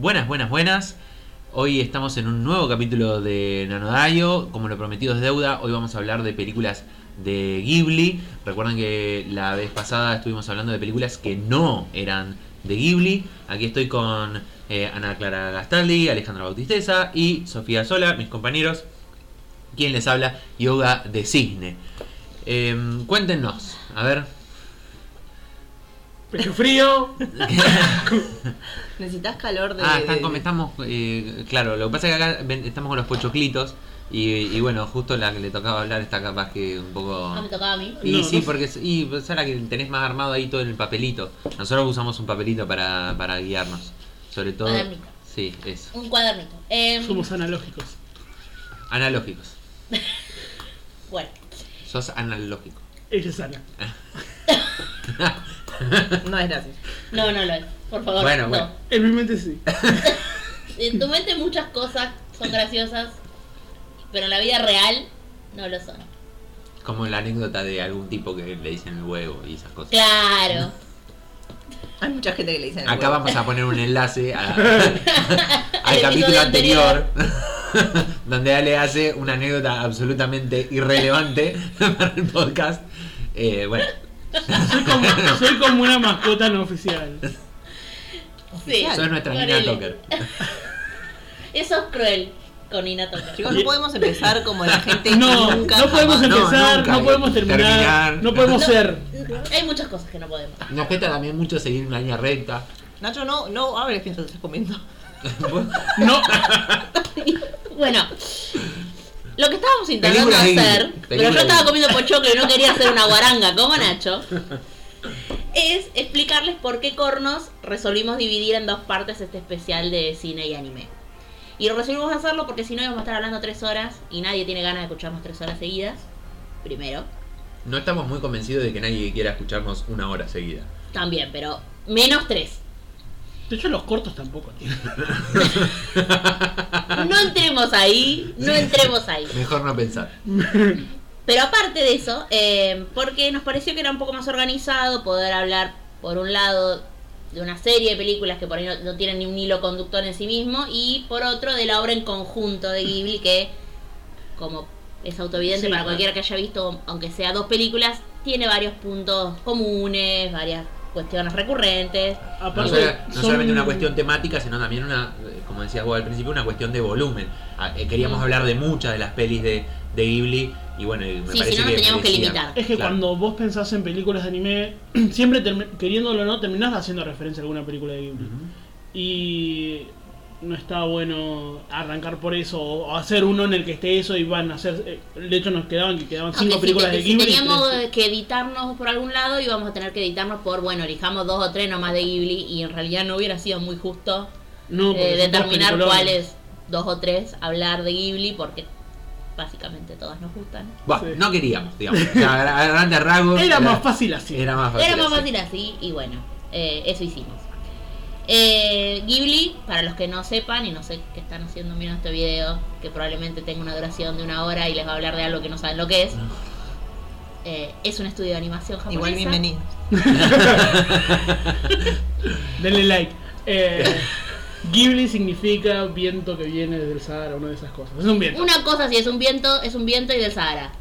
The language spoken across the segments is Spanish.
Buenas, buenas, buenas. Hoy estamos en un nuevo capítulo de Nanodayo. Como lo prometido es deuda, hoy vamos a hablar de películas de Ghibli. Recuerden que la vez pasada estuvimos hablando de películas que no eran de Ghibli. Aquí estoy con eh, Ana Clara Gastaldi, Alejandra Bautisteza y Sofía Sola, mis compañeros. Quien les habla, Yoga de Cisne. Em, cuéntenos, a ver, Pecho frío. Necesitas calor de. Ah, están, estamos, eh, claro, lo que pasa es que acá ven- estamos con los pochoclitos y, y bueno, justo la que le tocaba hablar está capaz que un poco... No me tocaba a mí. Y No, sí, no. porque y, pues, ahora que tenés más armado ahí todo en el papelito. Nosotros usamos un papelito para, para guiarnos, sobre todo... Cuadernito. Sí, eso. Un cuadernito. Em, Somos analógicos. Analógicos. Bueno, Sos analógico. Ella es Ana. No es gracias. no, no lo es. Por favor, Bueno, no. bueno. En mi mente sí. En tu mente muchas cosas son graciosas, pero en la vida real no lo son. Como la anécdota de algún tipo que le dicen el huevo y esas cosas. Claro. Hay mucha gente que le dicen. el Acá huevo. vamos a poner un enlace a- al El capítulo episodio anterior, donde Ale hace una anécdota absolutamente irrelevante para el podcast. Eh, bueno, Soy como, soy como una mascota no oficial. Sí. sos nuestra Nina. Toker. Eso es cruel con Nina Toker. Chicos, no podemos empezar como la gente No, nunca. no podemos jamás- No, empezar, nunca. no, podemos terminar, Terminar. no podemos No. ser. Hay muchas cosas que no podemos. Nos cuesta también mucho seguir una línea recta. Nacho, no, no hables mientras estás comiendo. No, Bueno, lo que estábamos intentando hacer, pero yo estaba comiendo pochoclo y no quería hacer una guaranga como Nacho, es explicarles por qué Cornos resolvimos dividir en dos partes este especial de cine y anime. Y resolvimos hacerlo porque si no íbamos a estar hablando tres horas y nadie tiene ganas de escucharnos tres horas seguidas. Primero. No estamos muy convencidos de que nadie quiera escucharnos una hora seguida. También, pero menos tres. de hecho los cortos tampoco. tío. Entremos ahí, no entremos ahí. Mejor no pensar. Pero aparte de eso, eh, porque nos pareció que era un poco más organizado poder hablar, por un lado, de una serie de películas que por ahí no, no tienen ni un hilo conductor en sí mismo, y por otro, de la obra en conjunto de Ghibli, que, como es autoevidente Sí, para claro. cualquiera que haya visto, aunque sea dos películas, tiene varios puntos comunes, varias cuestiones recurrentes. No, Aparte, solo- no son- solamente una cuestión temática, sino también una, eh, como decías vos al principio, una cuestión de volumen. Ah, eh, Queríamos Mm. hablar de muchas de las pelis de, de Ghibli y bueno, y me Sí, parece si no nos que teníamos que limitar. Es que Claro. cuando vos pensás en películas de anime, siempre queriéndolo o no, terminás haciendo referencia a alguna película de Ghibli. Y no está bueno arrancar por eso o hacer uno en el que esté eso y van a hacer. eh, De hecho, nos quedaban que quedaban cinco Aunque si, películas te- de si Ghibli. y teníamos tres- que editarnos por algún lado íbamos a tener que editarnos por, bueno, elijamos dos o tres nomás de Ghibli y en realidad no hubiera sido muy justo no, eh, determinar cuáles dos o tres hablar de Ghibli porque básicamente todas nos gustan. Bueno, Sí. no queríamos, digamos. A, grandes rasgos. Era más fácil así. Era más fácil. Era más así. fácil así y bueno, eh, eso hicimos. Eh, Ghibli, para los que no sepan y no sé qué están haciendo mirando este video, que probablemente tenga una duración de una hora y les va a hablar de algo que no saben lo que es, eh, es un estudio de animación japonesa. Igual bienvenido. Denle like. Eh, Ghibli significa viento que viene desde el Sahara, una de esas cosas. Es un viento. Una cosa si es un viento, es un viento y del Sahara.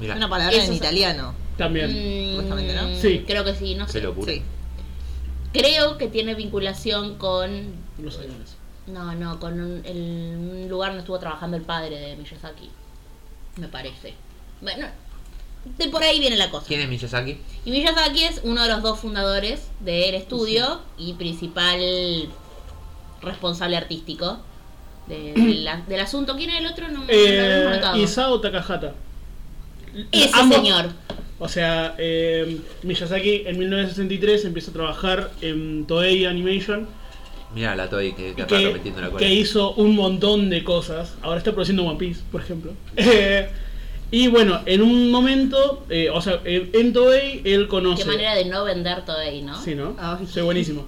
Mirá, Una palabra Eso en es- italiano. También. Mm, Supuestamente, ¿no? Sí. Creo que sí, no sé. locura. Sí. Creo que tiene vinculación con. Los aviones. No, no, con un, el, un lugar donde estuvo trabajando el padre de Miyazaki. Me parece. Bueno, de por ahí viene la cosa. ¿Quién es Miyazaki? Y Miyazaki es uno de los dos fundadores del estudio y principal responsable artístico de- de la- del asunto. ¿Quién es el otro? No, no Eh, anotado. Isao Takahata. Ese Ambos- señor. O sea, eh, Miyazaki en 1963 empieza a trabajar en Toei Animation, Mirá la Toy que, que que, metiendo la cola. que hizo un montón de cosas. Ahora está produciendo One Piece, por ejemplo. Y bueno, en un momento, eh, o sea, en, Toei él conoce... Qué manera de no vender todo ahí, ¿no? Sí, ¿no? Soy buenísimo.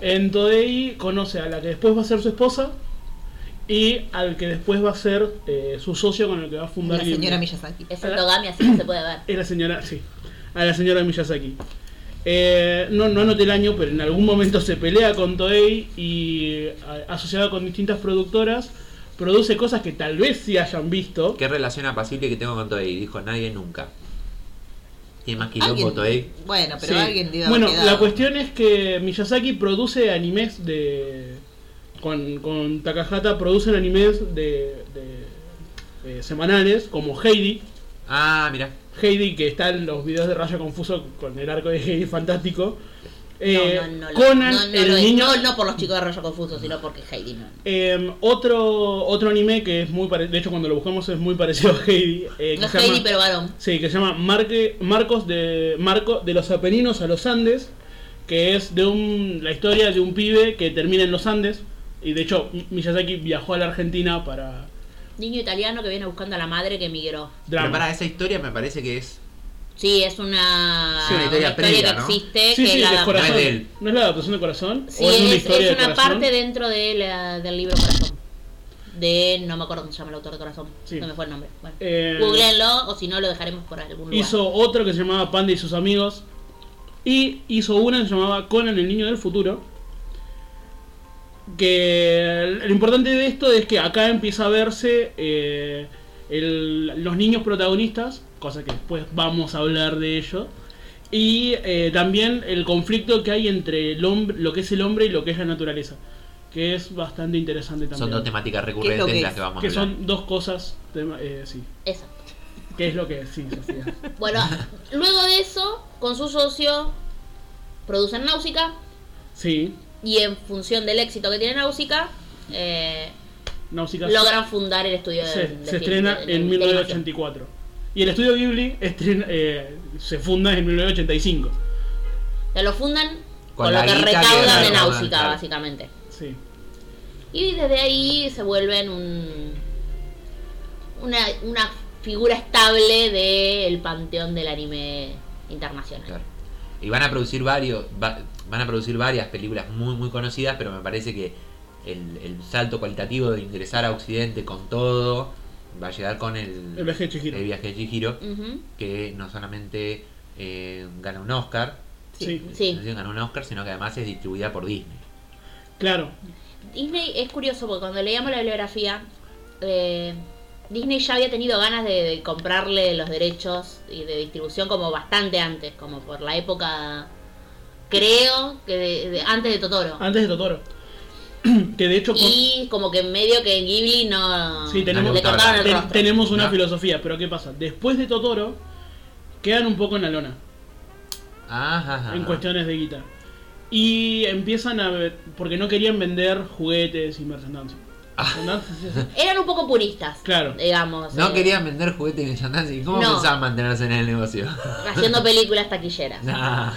En Toei conoce a la que después va a ser su esposa y al que después va a ser eh, su socio con el que va a fundar La Ghibli. señora Miyazaki. Es endogami, así que se puede ver. Es la señora, sí, a la señora Miyazaki. Eh, no, no anoté el año, pero en algún momento se pelea con Toei y a- asociado con distintas productoras produce cosas que tal vez sí hayan visto. ¿Qué relación apacible que tengo con Toei? Dijo nadie nunca. Tiene más quilombo Toei. Bueno, pero Sí. alguien haber Bueno, quedado. la cuestión es que Miyazaki produce animes de. Con, con Takahata producen animes de, de- eh, semanales como Heidi. Ah, mira. Heidi, que está en los videos de Raya Confuso con el arco de Heidi fantástico. Eh, no, no, no, Conan, no, no el lo es. niño. No, no por los chicos de Rayo Confuso, sino porque Heidi no. Eh, otro, otro anime que es muy parecido, de hecho cuando lo buscamos es muy parecido a Heidi. eh, que No es se Heidi, llama- pero varón. Sí, que se llama Marque, Marcos de Marco de los Apeninos a los Andes, que es de un la historia de un pibe que termina en los Andes y de hecho Miyazaki viajó a la Argentina para Niño italiano que viene buscando a la madre que emigró. Pero drama. para esa historia me parece que es. Sí, es una, Sí, una historia previa, que ¿no? existe. Sí, que sí, la de corazón. No es de él. ¿No es la adaptación de corazón? Sí, ¿O es, es, una es historia de una corazón? parte dentro de la- del libro Corazón. De, no me acuerdo cómo se llama el autor de Corazón. Sí. No me fue el nombre. Bueno, Eh, googleenlo o si no lo dejaremos por algún lugar. Hizo otro que se llamaba Panda y sus amigos. Y hizo una que se llamaba Conan el niño del futuro. Que lo importante de esto es que acá empieza a verse eh, el- los niños protagonistas, cosa que después vamos a hablar de ello. Y eh, también el conflicto que hay entre el hombre, lo que es el hombre y lo que es la naturaleza. Que es bastante interesante también. Son dos temáticas ¿Qué es recurrentes que las que vamos a que hablar. son dos cosas, tema- eh, sí. Eso. ¿Qué es lo que es? Sí, Sofía. Bueno, luego de eso, con su socio, producen Náusica. Sí, Y en función del éxito que tiene Náusica, eh, Náusica logran fundar el estudio de, se, de se film- estrena de- de- en de 1984. Y el estudio Ghibli estrena- eh, se funda en 1985. animación. Ya lo fundan Con lo que recaudan de Náusica, básicamente. Sí. Y desde ahí se vuelven un, una, una figura estable del panteón del anime internacional. Claro. Y van a producir varios, va- van a producir varias películas muy muy conocidas, pero me parece que el, el salto cualitativo de ingresar a Occidente con todo va a llegar con el, El viaje de Chihiro. el viaje de Chihiro, Ujú. que no solamente eh, gana un Oscar, Sí. Sí. no solo gana un Oscar, sino que además es distribuida por Disney. Claro. Disney es curioso porque cuando leíamos la bibliografía, eh, Disney ya había tenido ganas de, de comprarle los derechos y de distribución como bastante antes, como por la época, creo que de- de- antes de Totoro. Antes de Totoro. que de hecho con- Y como que medio que en Ghibli no Sí, tenemos- le cortaron el ten- rostro. tenemos una No. filosofía, pero ¿qué pasa? Después de Totoro quedan un poco en la lona Ajá, ajá. en cuestiones de guita. Y empiezan a ver, porque no querían vender juguetes y merchandising. Ah. Merchandising. Eran un poco puristas, Claro. digamos. No eh, querían vender juguetes en Shandance. ¿Cómo No. pensaban mantenerse en el negocio? haciendo películas taquilleras. Nah,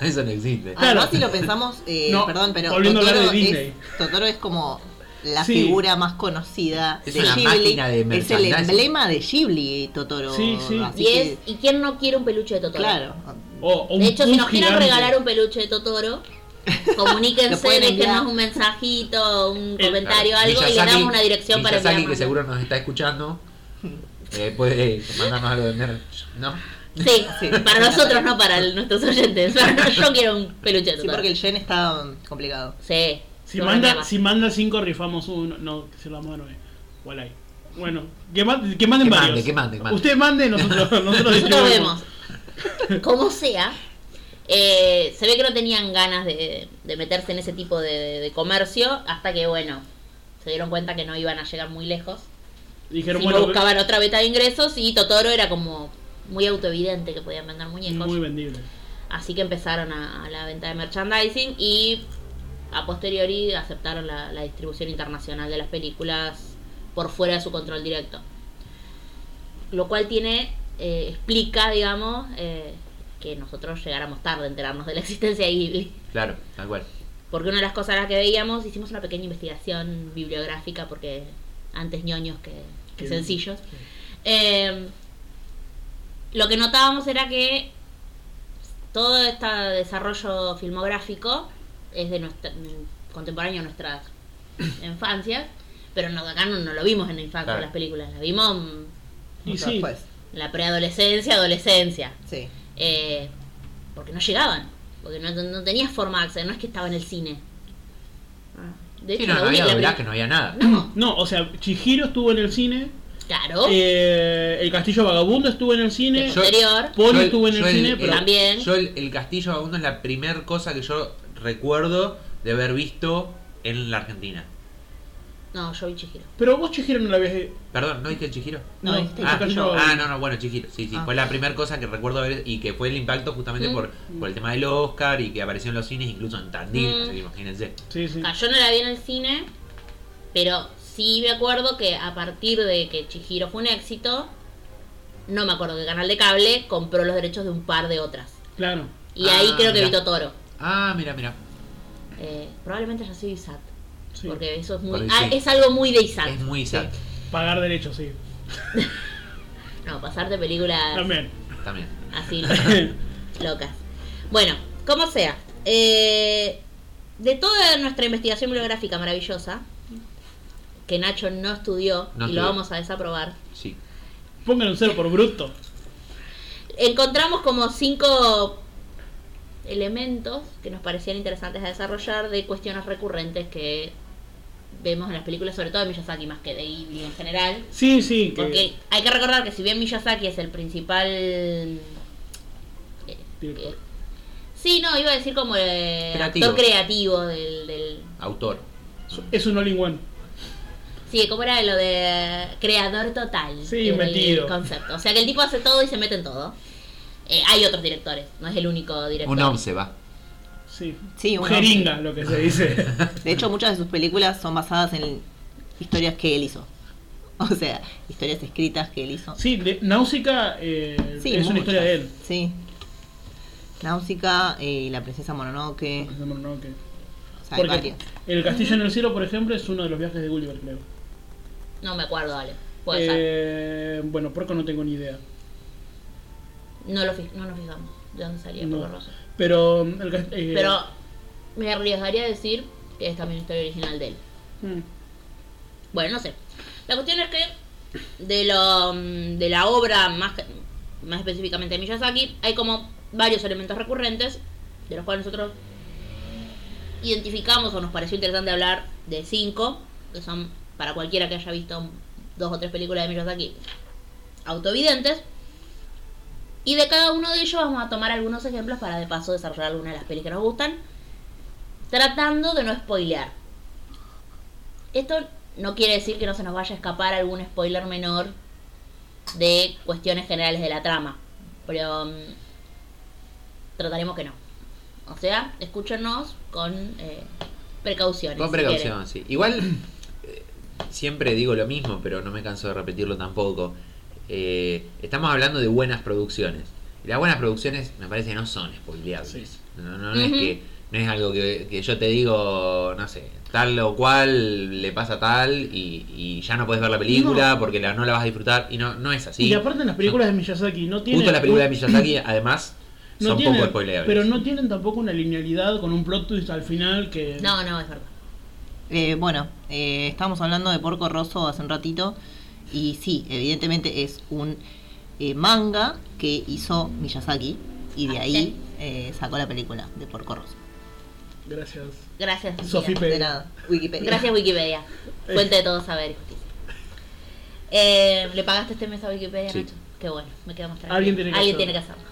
eso no existe. Claro. Además, si lo pensamos, eh, No, perdón, pero volviendo a hablar Totoro, de Disney. es, Totoro es como la Sí. figura más conocida Es de Ghibli. de es el merchandising. emblema de Ghibli, Totoro. Sí, sí. así Y, es, que, ¿Y quién no quiere un peluche de Totoro? claro. O, o un De hecho, si nos quieren regalar un peluche de Totoro, comuníquense, déjenos un mensajito, un El- comentario, algo y le damos una dirección para Miyazaki, que enviarnos. seguro nos está escuchando, eh, puede mandarnos algo de merch, ¿no? Sí, Sí. para nosotros, no para el- nuestros oyentes. Para- yo quiero un peluche de Sí, porque el yen está complicado. Sí. Si manda, si manda 5 rifamos uno. No, que se lo damos a nueve. Ahí. Bueno, que, ma- que manden Que varios. mande, que mande, que mande. Usted mande, nosotros, nosotros Nosotros vemos. Como sea, eh, se ve que no tenían ganas de, de meterse en ese tipo de, de comercio hasta que, bueno, se dieron cuenta que no iban a llegar muy lejos. Dijeron, Si no bueno, buscaban otra beta de ingresos y Totoro era como muy autoevidente que podían vender muñecos. muy vendible. Así que empezaron a, a la venta de merchandising y a posteriori aceptaron la, la distribución internacional de las películas por fuera de su control directo. Lo cual tiene, eh, explica, digamos, eh, que nosotros llegáramos tarde a enterarnos de la existencia de Ghibli. Claro, tal cual. Porque una de las cosas a las que veíamos, hicimos una pequeña investigación bibliográfica, porque antes ñoños que, sencillos. Eh, lo que notábamos era que todo este desarrollo filmográfico es de nuestra, contemporáneo a nuestras infancias, pero no, acá no, no lo vimos en la infancia Claro. las películas, las vimos Y sí, después. en la preadolescencia, adolescencia, Sí. Eh, porque no llegaban. Porque no, no tenías forma de acceder, no es que estaba en el cine. De Sí, hecho, no, la no había única- doblaje, no había nada. No, No, o sea, Chihiro estuvo en el cine. claro. eh, el Castillo Vagabundo estuvo en el cine. Yo- Yo estuvo en el cine, pero. También. Yo el, el Castillo Vagabundo es la primera cosa que yo recuerdo de haber visto en la Argentina. No, yo vi Chihiro. Pero vos, Chihiro, no la habías. Perdón, ¿no dije Chihiro? No, No, este el Ah, ah, no, no, bueno, Chihiro, sí, sí, Ah. fue la primera cosa que recuerdo haber y que fue el impacto justamente Mm. por, por el tema del Oscar y que apareció en los cines, incluso en Tandil, Mm. así que imagínense. Sí, sí. Ah, yo no la vi en el cine, pero sí me acuerdo que a partir de que Chihiro fue un éxito, no me acuerdo que Canal de Cable compró los derechos de un par de otras. Claro. Y ahí Ah, creo que mirá. vi Toro. Ah, mira, mira. Eh, probablemente haya sido ISAT. Sí. Porque eso es muy. Ah, sí. es algo muy de ISAT. Es muy sad. Pagar derechos, sí. No, pasarte películas También. También. así locas. Bueno, como sea. eh, de toda nuestra investigación bibliográfica maravillosa, que Nacho no estudió No y lo estudió. vamos a desaprobar, Sí. Pónganle un cero por bruto. encontramos como cinco elementos que nos parecían interesantes a desarrollar de cuestiones recurrentes que vemos en las películas, sobre todo de Miyazaki más que de Ghibli en general. Sí, sí. Que... Porque hay que recordar que si bien Miyazaki es el principal... eh, eh, sí, no, iba a decir como el Creativo. actor creativo del, del... Autor. Es un all-in-one. Sí, como era lo de creador total. Sí, metido. el concepto. O sea que el tipo hace todo y se mete en todo. Eh, hay otros directores, no es el único director. Un once va. Sí. Sí, Un Jeringa, lo que se dice. De hecho, muchas de sus películas son basadas en historias que él hizo. O sea, historias escritas que él hizo. Sí, de, Náusica eh, Sí, es una historia de él. Sí. Náusica eh, y la princesa Mononoke. O sea, hay varias. El Castillo en el Cielo, por ejemplo, es uno de los viajes de Gulliver, creo. No me acuerdo, dale. Puede ser. Eh, bueno, porco no tengo ni idea. No, lo no nos fijamos de dónde salía No. Porco Rosso. Pero el cas- eh, Pero me arriesgaría a decir que es también historia original de él. mm, Bueno, no sé. La cuestión es que de, lo, mm, de la obra, más, más específicamente de Miyazaki, hay como varios elementos recurrentes, de los cuales nosotros identificamos o nos pareció interesante hablar de cinco, que son para cualquiera que haya visto dos o tres películas de Miyazaki autoevidentes. Y de cada uno de ellos vamos a tomar algunos ejemplos para de paso desarrollar algunas de las pelis que nos gustan, tratando de no spoilear. Esto no quiere decir que no se nos vaya a escapar algún spoiler menor de cuestiones generales de la trama, pero mm, trataremos que no. O sea, escúchenos con eh, precauciones. Con si precaución, sí. Igual, eh, siempre digo lo mismo, pero no me canso de repetirlo tampoco. Eh, estamos hablando de buenas producciones. Y las buenas producciones me parece no son spoileables. Sí. No, no, no es que no es algo que, que yo te digo, no sé, tal o cual le pasa tal y, y ya no puedes ver la película porque la, no la vas a disfrutar. Y no, no es así. Y aparte en las películas de Miyazaki no tienen. Justo las películas de Miyazaki, además, no son tienen- poco spoileables. Pero no tienen tampoco una linealidad con un plot twist al final que. No, no, es verdad. Eh, bueno, eh, estábamos hablando de Porco Rosso hace un ratito. Y sí, evidentemente es un eh, manga que hizo Miyazaki. Y de Ah, ahí eh, sacó la película de Porco Rosso. Gracias. Gracias. Sofía. De nada, Wikipedia. Gracias Wikipedia. Fuente de todo saber y justicia. Eh, ¿Le pagaste este mes a Wikipedia, Sí. Nacho? Qué bueno, me quedo más tranquilo. Alguien tiene que Alguien hacerlo. tiene que hacerlo.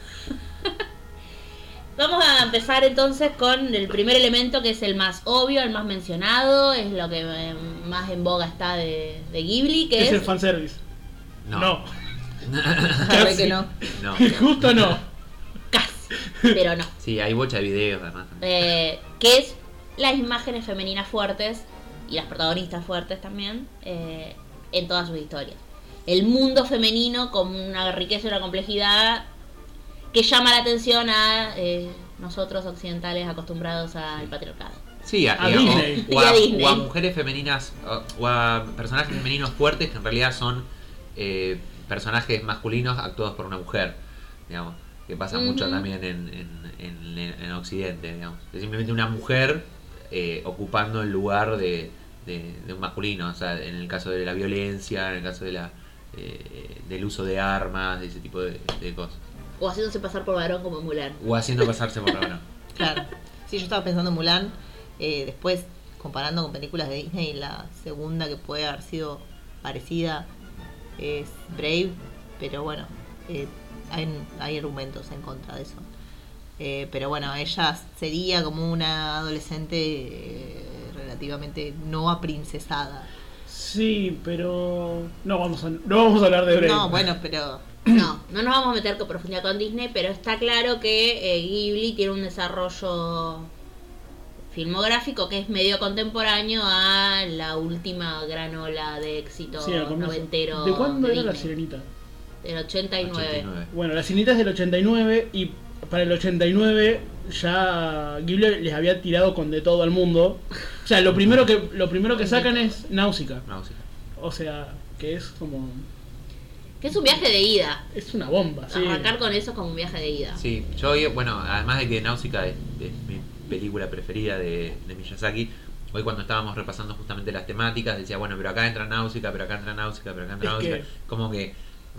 Vamos a empezar entonces con el primer elemento que es el más obvio, el más mencionado, es lo que eh, más en boga está de, de Ghibli, que Es es, el fanservice. no. No. Verdad que no. no. Justo no. casi, pero no. Sí, hay bocha de videos además. Eh, que es las imágenes femeninas fuertes y las protagonistas fuertes también eh, en todas sus historias. El mundo femenino con una riqueza y una complejidad que llama la atención a eh, nosotros occidentales acostumbrados al patriarcado. Sí, a, A y a- Disney. o, o a, Y a Disney. o a mujeres femeninas, o, o a personajes femeninos fuertes que en realidad son eh, personajes masculinos actuados por una mujer, digamos, que pasa mucho también en, en, en- en Occidente, digamos. Es simplemente una mujer eh, ocupando el lugar de, de- de un masculino, o sea, en el caso de la violencia, en el caso de la eh, del uso de armas, de ese tipo de, de cosas. O haciéndose pasar por varón como Mulan. O haciendo pasarse por mano. Claro. Sí, yo estaba pensando en Mulan. eh, después, comparando con películas de Disney, la segunda que puede haber sido parecida es Brave. Pero bueno, eh, hay, hay argumentos en contra de eso. Eh, pero bueno, ella sería como una adolescente eh, relativamente no aprincesada. Sí, pero no vamos a, no vamos a hablar de Brave. No, bueno, pero No, no nos vamos a meter con profundidad con Disney, pero está claro que eh, Ghibli tiene un desarrollo filmográfico que es medio contemporáneo a la última gran ola de éxito Sí, noventero. ¿De cuándo era la sirenita? Del 89. 89. Bueno, la sirenita es del 89 y para el 89 ya Ghibli les había tirado con de todo al mundo. O sea, lo primero que lo primero que sacan es Náusica. Náusea. O sea, que es como Que es un viaje de ida. es una bomba, sí. Arrancar con eso es como un viaje de ida. Sí, yo hoy, bueno, además de que Náusica es, es mi película preferida de, de Miyazaki, hoy cuando estábamos repasando justamente las temáticas, decía, bueno, pero acá entra Náusica, pero acá entra Náusica, pero acá entra Es Náusica. que- Como que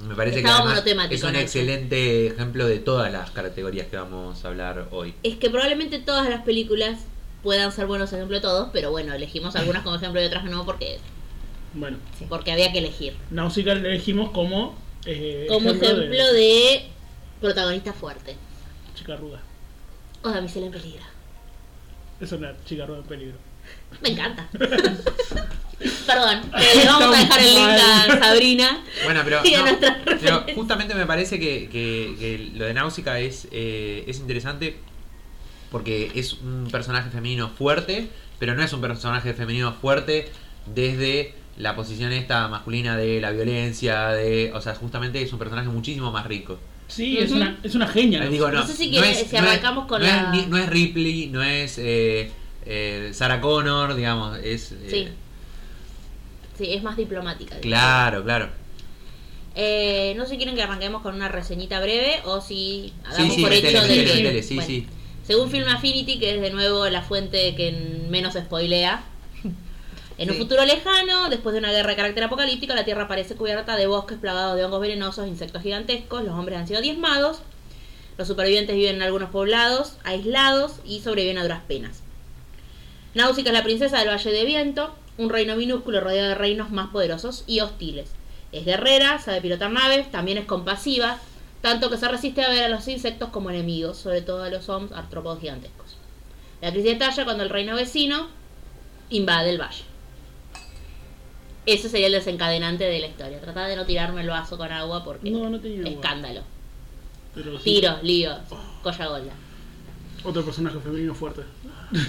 me parece que Estaba es un excelente ejemplo de todas las categorías que vamos a hablar hoy. Es que probablemente todas las películas puedan ser buenos ejemplos de todos, pero bueno, elegimos algunas como ejemplo y otras no porque, Bueno, porque había que elegir. Náusica le elegimos como eh, Como ejemplo de protagonista fuerte. chica ruda. O damisela en peligro. Es una chica ruda en peligro. Me encanta. Perdón, eh, le vamos a dejar el link a Sabrina. Bueno, pero, no, pero justamente me parece que, que- que lo de Náusica es, eh, es interesante porque es un personaje femenino fuerte, pero no es un personaje femenino fuerte desde la posición esta masculina de la violencia, de, o sea, justamente es un personaje muchísimo más rico. Sí, es una es una genia. Digo, no, No sé si no es- si no es- arrancamos con no es la- ni- no es Ripley, no es eh, eh, Sarah Connor, digamos, es... eh, Sí. Sí, es más diplomática. Claro, claro. Eh, no sé si quieren que arranquemos con una reseñita breve o si hagamos sí, por metele, hecho de metele, que. metele, sí, bueno, sí. Según Film Affinity, que es de nuevo la fuente que menos spoilea. En un futuro lejano, después de una guerra de carácter apocalíptico, la Tierra parece cubierta de bosques plagados de hongos venenosos, insectos gigantescos, los hombres han sido diezmados, los supervivientes viven en algunos poblados, aislados y sobreviven a duras penas. Náusica es la princesa del Valle de Viento, un reino minúsculo rodeado de reinos más poderosos y hostiles. Es guerrera, sabe pilotar naves, también es compasiva, tanto que se resiste a ver a los insectos como enemigos, sobre todo a los hombres artrópodos gigantescos. La crisis estalla cuando el reino vecino invade el valle. Ese sería el desencadenante de la historia. Trata de no tirarme el vaso con agua porque No, no tenía escándalo. Pero sí, Tiros, líos, colla golda. Otro personaje femenino fuerte.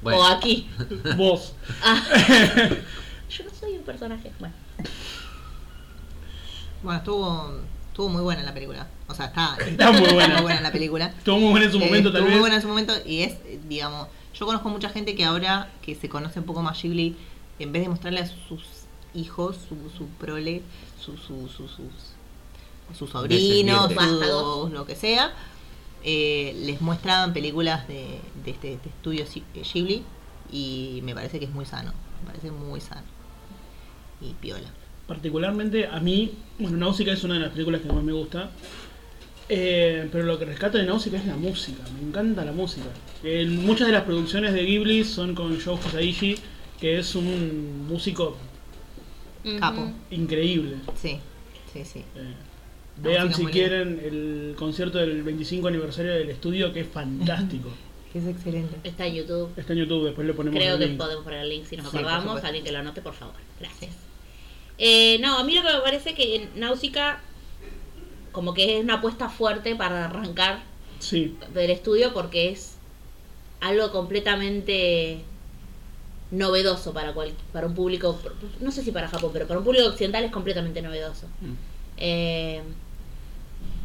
Bueno, O aquí. Vos. Ah. Yo no soy un personaje. Bueno. bueno, estuvo, estuvo muy buena la película. O sea, está, Está muy buena. la película. Estuvo muy buena en su Eh, momento, tal estuvo vez. muy buena en su momento y es, eh, digamos, yo conozco mucha gente que ahora que se conoce un poco más Ghibli, en vez de mostrarle a sus hijos, su, su prole, su, su, su- sus, sus sobrinos, sus- lo que sea, eh, les muestran películas de, de este, de estudio eh, Ghibli y me parece que es muy sano, me parece muy sano y piola. Particularmente a mí, bueno, Náusica es una de las películas que más me gusta. Eh, pero lo que rescato de Náusica es la música, me encanta la música. Muchas de las producciones de Ghibli son con Joe Hisaishi, que es un músico Capo. Increíble. Sí, sí, sí. Eh, vean si quieren el concierto del 25 aniversario del estudio, que es fantástico. Es excelente. Está en YouTube. Está en YouTube, después le ponemos Creo el que link. podemos poner el link si nos Sí, acordamos. Alguien que lo anote, por favor. Gracias. Eh, no, a mí lo que me parece que en Náusica como que es una apuesta fuerte para arrancar Sí, del estudio porque es algo completamente novedoso para cual, para un público, no sé si para Japón, pero para un público occidental es completamente novedoso. Mm. Eh,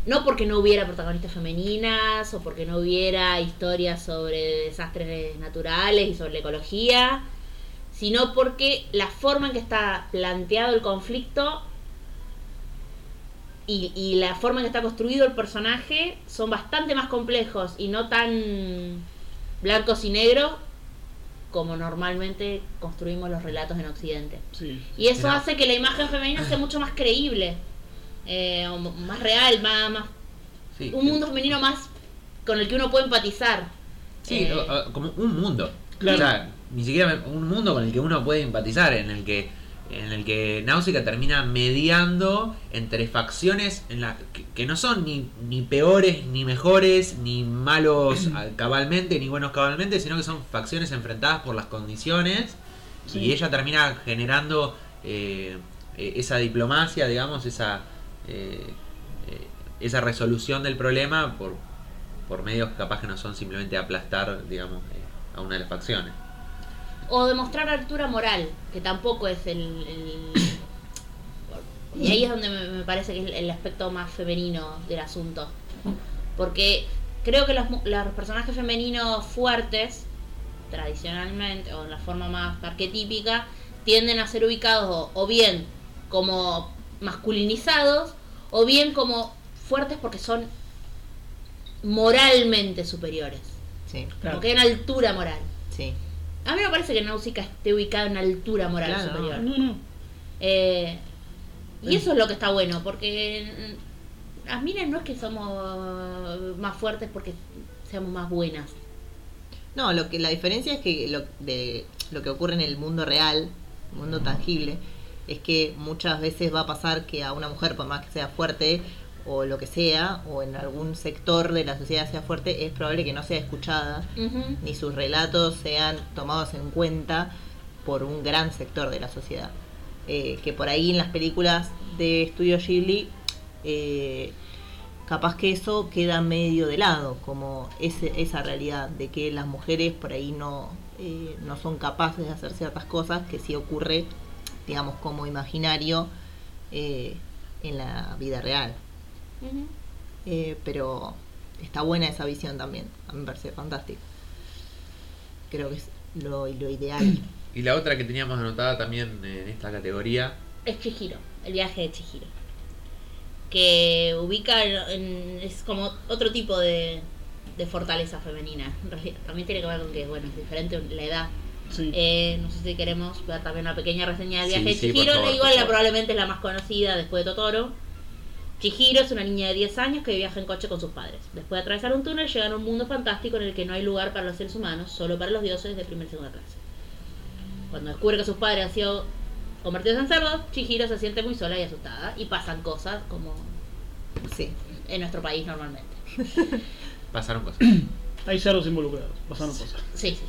no porque no hubiera protagonistas femeninas o porque no hubiera historias sobre desastres naturales y sobre la ecología, sino porque la forma en que está planteado el conflicto y, y la forma en que está construido el personaje son bastante más complejos y no tan blancos y negros como normalmente construimos los relatos en Occidente. sí. Y eso Mira. hace que la imagen femenina sea mucho más creíble, eh, o más real, más, más sí. un mundo femenino más con el que uno puede empatizar. Sí, Eh, como un mundo. Claro. O sea, ni siquiera un mundo con el que uno puede empatizar, en el que en el que Náusica termina mediando entre facciones en la, que, que no son ni, ni peores, ni mejores, ni malos cabalmente, ni buenos cabalmente, sino que son facciones enfrentadas por las condiciones Sí. y ella termina generando eh, eh, esa diplomacia, digamos, esa, eh, eh, esa resolución del problema por, por medios capaz que no son simplemente aplastar, digamos, eh, a una de las facciones. O demostrar altura moral, que tampoco es el... el- Y ahí es donde me, parece que es el, aspecto más femenino del asunto. Porque creo que los, los personajes femeninos fuertes, tradicionalmente, o en la forma más arquetípica, tienden a ser ubicados o, bien como masculinizados, o bien como fuertes porque son moralmente superiores. Sí, Claro. Como que hay una altura moral. sí. A mí me parece que Náusica esté ubicada en altura moral Claro, superior. No, no. Eh, y eso es lo que está bueno, porque mm, las minas no es que somos más fuertes porque seamos más buenas. No, lo que la diferencia es que lo, de, lo que ocurre en el mundo real, el mundo tangible, es que muchas veces va a pasar que a una mujer, por más que sea fuerte o lo que sea, o en algún sector de la sociedad sea fuerte, es probable que no sea escuchada, ni sus relatos sean tomados en cuenta por un gran sector de la sociedad. Eh, que por ahí en las películas de Estudio Ghibli, eh, capaz que eso queda medio de lado, como ese, esa realidad de que las mujeres por ahí no, eh, no son capaces de hacer ciertas cosas que sí ocurre, digamos, como imaginario eh, en la vida real. Eh, pero está buena esa visión también, a mí me parece fantástico. Creo que es lo, lo ideal. Y la otra que teníamos anotada también en esta categoría, Es Chihiro, el viaje de Chihiro. Que ubica en, es como otro tipo de, de fortaleza femenina. En realidad, también tiene que ver con que, bueno, es diferente la edad. Sí. Eh, no sé si queremos ver también una pequeña reseña del viaje Sí, de sí, Chihiro. favor, Igual la probablemente es la más conocida después de Totoro. Chihiro es una niña de 10 años que viaja en coche con sus padres. Después de atravesar un túnel, llegan a un mundo fantástico en el que no hay lugar para los seres humanos, solo para los dioses de primera y segunda clase. Cuando descubre que sus padres han sido convertidos en cerdos, Chihiro se siente muy sola y asustada. Y pasan cosas como Sí. en nuestro país normalmente. pasaron cosas. Hay cerdos involucrados, pasaron cosas. Sí, sí.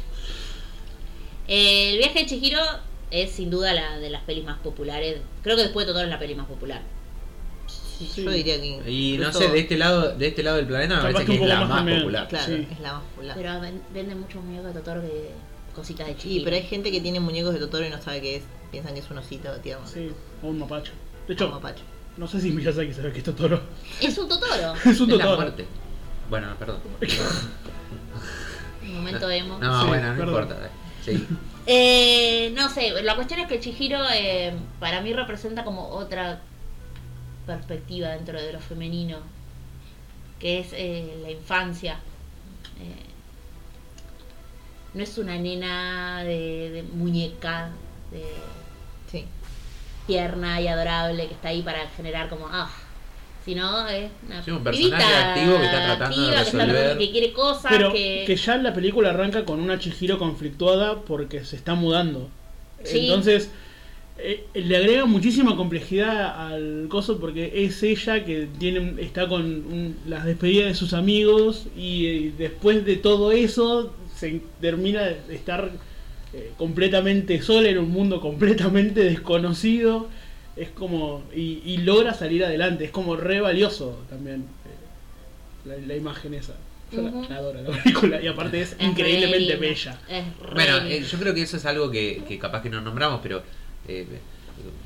El viaje de Chihiro es sin duda la de las pelis más populares. Creo que después de Totoro es la peli más popular. Sí. Yo diría que. Y no sé, de este lado de este lado del planeta me parece que es la más más popular. Claro, Sí. es la más popular. Pero ven- venden muchos muñecos de Totoro que cositas de Sí, Chihiro. pero hay gente que tiene muñecos de Totoro y no sabe qué es. Piensan que es un osito tierno. Sí, o un mapacho. De Un hecho, mapacho. no sé si Miyazaki sabe que es Totoro. Es un Totoro. Es un Es la Totoro. muerte. Bueno, perdón. Un momento emo. No, Sí, bueno, no perdón. importa. Sí. Eh, no sé, la cuestión es que Chihiro eh, para mí representa como otra perspectiva dentro de lo femenino, que es eh, la infancia. Eh, no es una nena de, de muñeca, de Sí. tierna y adorable que está ahí para generar como, ah, sino es una Sí, un personaje pibita activo que está tratando de activa, que, está quiere cosas, Pero que... que ya la película arranca con una Chihiro conflictuada porque se está mudando. Sí. Entonces, eh, le agrega muchísima complejidad al coso porque es ella que tiene está con un- las despedidas de sus amigos y, eh, después de todo eso se termina de estar eh, completamente sola en un mundo completamente desconocido. Es como. Y, y logra salir adelante. Es como re valioso también eh, la, la imagen esa. Yo la- adoro la película y aparte es, es increíblemente bella. es re Bueno, eh, yo creo que eso es algo que, que capaz que no nombramos, pero eh,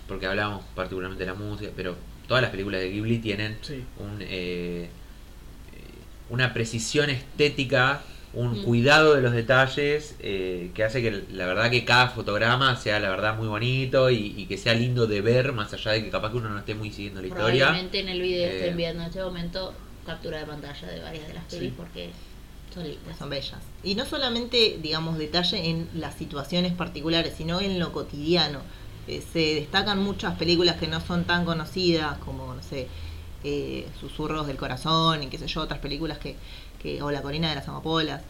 porque hablamos particularmente de la música, pero todas las películas de Ghibli tienen Sí. un, eh, eh, una precisión estética, un Mm. cuidado de los detalles eh, que hace que la verdad que cada fotograma sea la verdad muy bonito y, y que sea lindo de ver, más allá de que capaz que uno no esté muy siguiendo la historia. Probablemente en el video Eh, estén viendo en este momento captura de pantalla de varias de las pelis Sí. porque son lindas. Son bellas. Y no solamente, digamos, detalle en las situaciones particulares, sino en lo cotidiano. Eh, se destacan muchas películas que no son tan conocidas, como, no sé, eh, Susurros del Corazón y qué sé yo, otras películas que, que o La Colina de las Amapolas,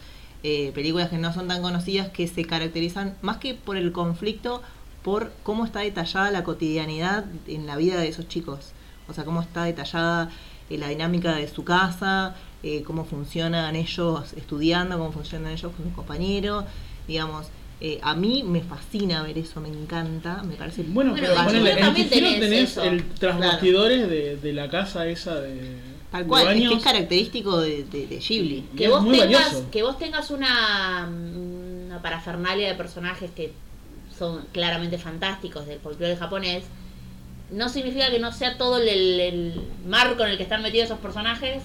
eh, películas que no son tan conocidas que se caracterizan más que por el conflicto, por cómo está detallada la cotidianidad en la vida de esos chicos. O sea, cómo está detallada la dinámica de su casa, cómo funcionan ellos estudiando, cómo funcionan ellos con sus compañeros. Digamos, eh, a mí me fascina ver eso, me encanta, me parece Bueno, Bueno, pero en Chihiro tenés el tras Claro. bastidores de, de la casa esa de. Tal de cual, es que baños. es característico de, de, de Ghibli. Y que es vos muy tengas valioso. que vos tengas una, una parafernalia de personajes que son claramente fantásticos del folclore japonés no significa que no sea todo el, el- el marco en el que están metidos esos personajes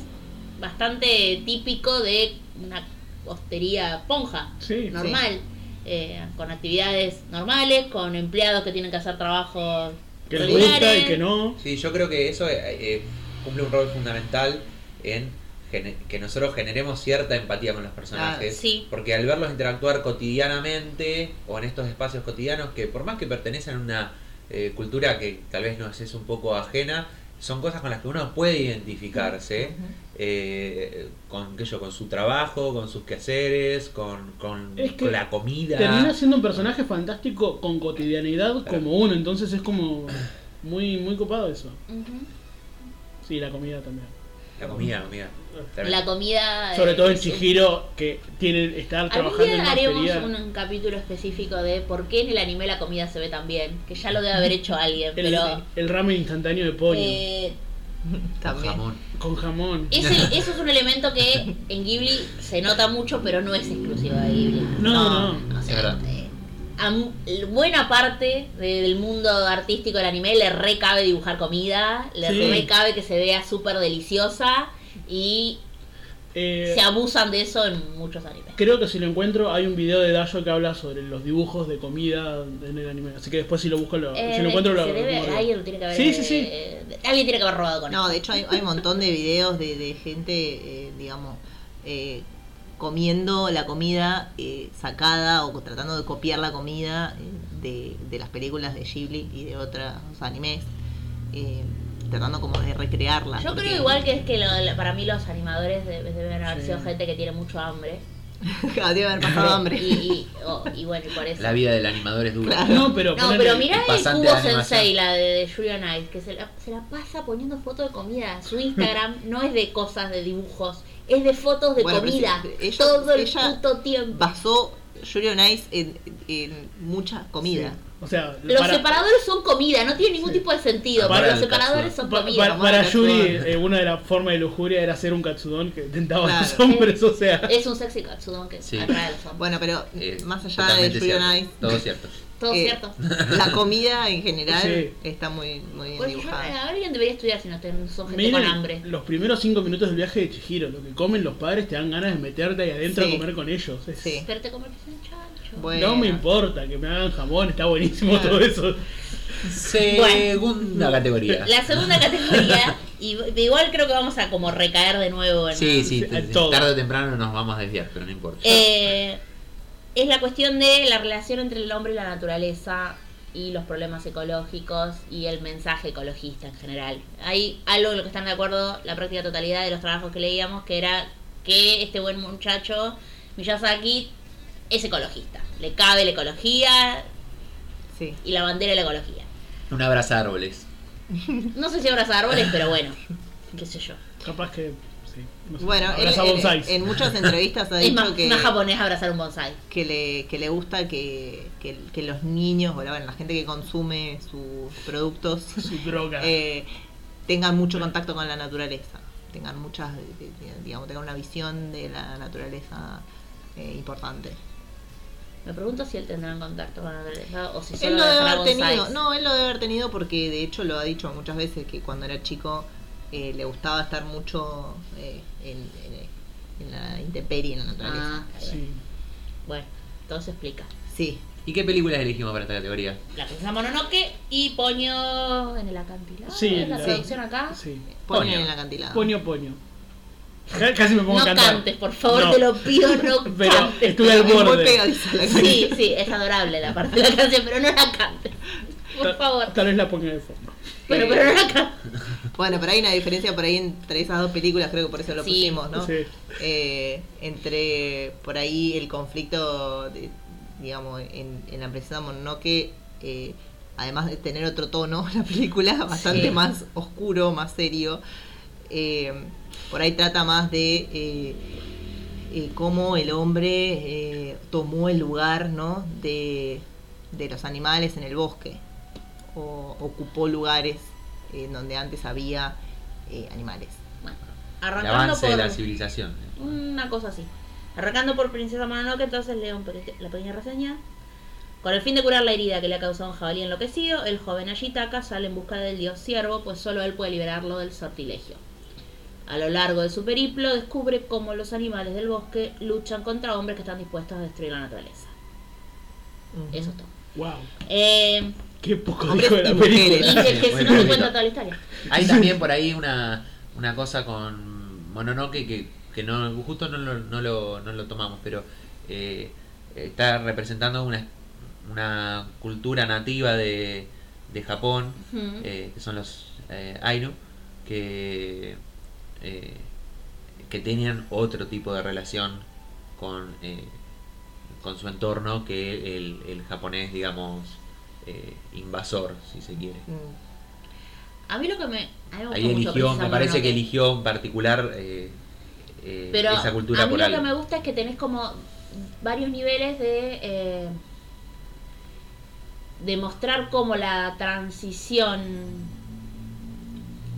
bastante típico de una hostería ponja Sí, normal eh, con actividades normales con empleados que tienen que hacer trabajos Que les gusta y que no. Sí, yo creo que eso eh, eh, cumple un rol fundamental en que nosotros generemos cierta empatía con los personajes. Ah, sí. Porque al verlos interactuar cotidianamente o en estos espacios cotidianos que por más que pertenecen a una eh, cultura que tal vez nos es un poco ajena, son cosas con las que uno puede identificarse eh, con, qué yo, con su trabajo, con sus quehaceres, con, con, Es que con la comida. Termina siendo un personaje fantástico con cotidianidad como uno, entonces es como muy muy copado eso. Ujú. Sí, la comida también. La comida, la comida. También. la comida Sobre todo en Chihiro, que tiene estar trabajando en haremos hostería. un, un capítulo específico de por qué en el anime la comida se ve tan bien, que ya lo debe haber hecho alguien, El, pero el ramen instantáneo de pollo. eh, Con jamón. con jamón. ese- eso es un elemento que en Ghibli se nota mucho, pero no es exclusivo de Ghibli. No, no. O Es sea, eh, a buena parte de- del mundo artístico del anime le recabe dibujar comida, le Sí. recabe que se vea súper deliciosa y Eh, se abusan de eso en muchos animes. creo que si lo encuentro, hay un video de Dayo que habla sobre los dibujos de comida en el anime. Así que después si lo busco, lo, Eh, si lo encuentro, lo se debe- lo- alguien lo tiene que haber. Sí, sí, sí. eh, alguien tiene que haber robado con No, eso. de hecho hay, hay un montón de videos de, de gente, eh, digamos, eh, comiendo la comida eh, sacada o tratando de copiar la comida eh, de, de las películas de Ghibli y de otros animes, eh, tratando como de recrearla. Yo porque- creo igual que es que lo- la- para mí los animadores de- deben haber Sí. sido gente que tiene mucho hambre. Debe haber pasado hambre. Y, y- o- y bueno, y por eso. La vida del animador es dura. Claro. No, pero, No, pero mirá el Cubo. Sensei, la de, de Ice, que se la, se la pasa poniendo fotos de comida. Su Instagram no es de cosas de dibujos, es de fotos de Bueno, comida. ella- todo el ella puto tiempo. Basó Yuri on Ice en, en mucha comida. Sí. O sea, Los para- separadores son comida, no tiene ningún Sí. tipo de sentido, Para pero los separadores son comida. para Yuri, eh, una de las formas de lujuria era hacer un katsudon que tentaba a los Claro. hombres, o sea. Es un sexy katsudon que Sí. atrae a los hombres. Bueno, pero Eh, más allá de Yuri on cierto. Ice, Todo cierto. Todo eh, cierto. la comida en general Sí. está muy, muy bien Pues yo- dibujada. alguien debería estudiar si no son gente Miren, con hambre. los primeros cinco minutos del viaje de Chihiro, lo que comen los padres te dan ganas de meterte ahí adentro Sí. a comer con ellos. Es- Sí. Pero te en chancho. Bueno. No me importa que me hagan jamón, está buenísimo Claro. todo eso. Segunda categoría. La segunda categoría, y igual creo que vamos a como recaer de nuevo en Sí, sí, todo. tarde o temprano nos vamos a desviar, pero no importa. Eh, es la cuestión de la relación entre el hombre y la naturaleza y los problemas ecológicos y el mensaje ecologista en general. Hay algo en lo que están de acuerdo la práctica totalidad de los trabajos que leíamos, que era que este buen muchacho, Miyazaki, es ecologista. Le cabe la ecología Sí. y la bandera de la ecología. Un abrazo a árboles. No sé si abraza árboles, pero bueno, qué sé yo. Capaz que. Sí, no sé. Bueno, él, él- en muchas entrevistas ha Es dicho más, que, más japonés abrazar un bonsai. que, le, que le gusta que, que, que los niños, o la, bueno, la gente que consume sus productos, Su droga. eh, tengan mucho contacto con la naturaleza. Tengan muchas, digamos, tengan una visión de la naturaleza eh, importante. Me pregunto si él tendrá en contacto con naturaleza o si Él solo lo debe haber tenido, no, él lo debe haber tenido porque de hecho lo ha dicho muchas veces que cuando era chico eh, le gustaba estar mucho eh, en, en- en la intemperie, en la naturaleza. Ah. Sí. Bueno, todo se explica. Sí, ¿Y qué películas elegimos para esta categoría? La princesa Mononoke y Poño en el acantilado. Sí, ¿Es la la- traducción acá? Sí. Poño. en el acantilado. Poño, poño. Casi me pongo No a cantar. cantes, por favor, No. te lo pido, no Pero cantes. estuve al muy borde. pegadiza la Sí, sí, es adorable la parte de la canción, pero no la cantes. Por Ta- favor. Tal vez la ponga de fondo. Bueno, pero no acá. Bueno, pero hay una diferencia por ahí entre esas dos películas, creo que por eso lo Sí, pusimos, ¿no? sí. Eh, entre por ahí el conflicto, de- digamos, en, en la princesa Mononoke, eh, además de tener otro tono, la película bastante Sí. más oscuro, más serio, eh, por ahí trata más de eh, eh, cómo el hombre eh, tomó el lugar, ¿no? De, de los animales en el bosque, o ocupó lugares en donde antes había eh, animales. Bueno, El arrancando avance por de la civilización. una cosa así. Arrancando por Princesa Mononoke, entonces leo la pequeña reseña. Con el fin de curar la herida que le ha causado un jabalí enloquecido, el joven Ashitaka sale en busca del dios ciervo, pues solo él puede liberarlo del sortilegio. A lo largo de su periplo descubre cómo los animales del bosque luchan contra hombres que están dispuestos a destruir la naturaleza. Eso es todo. Wow. Eh, Qué poco Hombres dijo de la y y película. mujeres. que, si no se cuenta toda la historia. Hay también por ahí una, una cosa con Mononoke que, que no justo no lo, no lo, no lo tomamos, pero eh, está representando una, una cultura nativa de, de Japón, eh, que son los eh, Ainu, que, eh, que tenían otro tipo de relación con, eh, con su entorno que el, el japonés, digamos, eh, invasor, si se quiere. Mm. A mí lo que me. Ahí eligió, me parece que eligió en particular Pero esa cultura a mí por lo algo. que me gusta es que tenés como varios niveles de eh, de mostrar cómo la transición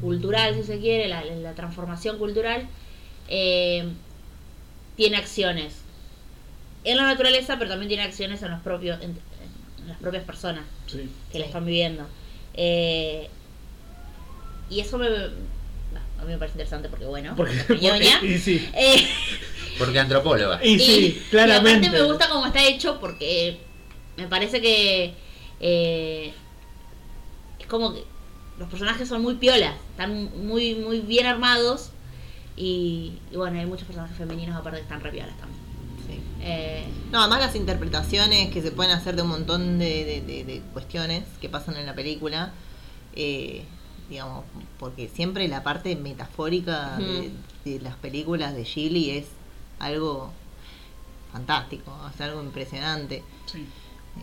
cultural, si se quiere, la, la transformación cultural, eh, tiene acciones en la naturaleza, pero también tiene acciones en los propios en, en las propias personas Sí. que la están viviendo. Eh, y eso me, a mí me parece interesante porque, bueno, Porque, ñoña. y sí. Eh, Porque antropóloga. Y sí, y claramente. aparte me gusta cómo está hecho porque me parece que eh, es como que los personajes son muy piolas, están muy muy bien armados y, y bueno, hay muchos personajes femeninos aparte que están re piolas también. Sí. Eh, No, además las interpretaciones que se pueden hacer de un montón de, de- de- de cuestiones que pasan en la película, eh, digamos, porque siempre la parte metafórica de, de las películas de Ghibli es algo fantástico, es algo impresionante. Sí.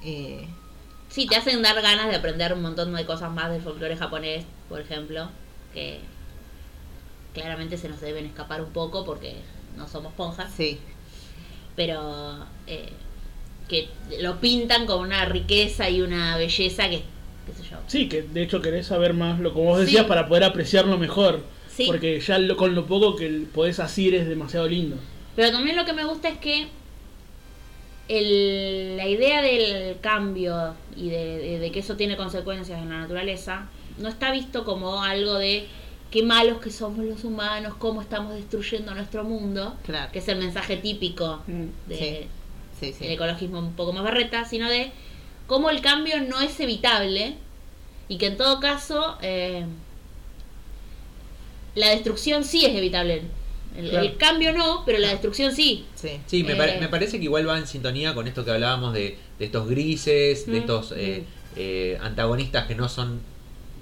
Eh, sí, te hacen dar ganas de aprender un montón de cosas más del folclore japonés, por ejemplo, que claramente se nos deben escapar un poco porque no somos ponjas. sí, pero eh, que lo pintan con una riqueza y una belleza que, qué sé yo. Sí, que de hecho querés saber más lo como vos decías Sí. para poder apreciarlo mejor. Sí. Porque ya lo- con lo poco que podés asir es demasiado lindo. Pero también lo que me gusta es que el, la idea del cambio y de, de- de que eso tiene consecuencias en la naturaleza no está visto como algo de qué malos que somos los humanos, cómo estamos destruyendo nuestro mundo, Claro. que es el mensaje típico de, sí, sí. el ecologismo un poco más barreta, sino de cómo el cambio no es evitable y que en todo caso eh, la destrucción sí es evitable. El, Claro. el cambio no, pero la destrucción sí. sí. Sí, me, pare- Eh. me parece que igual va en sintonía con esto que hablábamos de, de estos grises, de Mm, estos eh, eh, antagonistas que no son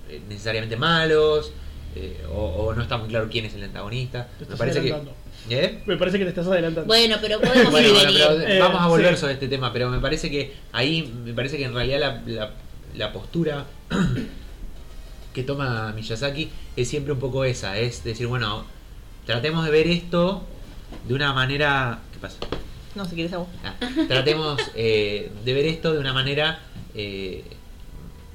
eh, necesariamente malos, eh, o, o no está muy claro quién es el antagonista. Te Me parece que. ¿Eh? Me parece que te estás adelantando. Bueno, pero podemos Bueno, bueno, pero vamos a volver sí. sobre este tema, pero me parece que ahí, me parece que en realidad la, la- la postura que toma Miyazaki es siempre un poco esa, es decir, bueno, tratemos de ver esto de una manera... ¿Qué pasa? No, si quieres a vos. Ah, tratemos eh, de ver esto de una manera eh,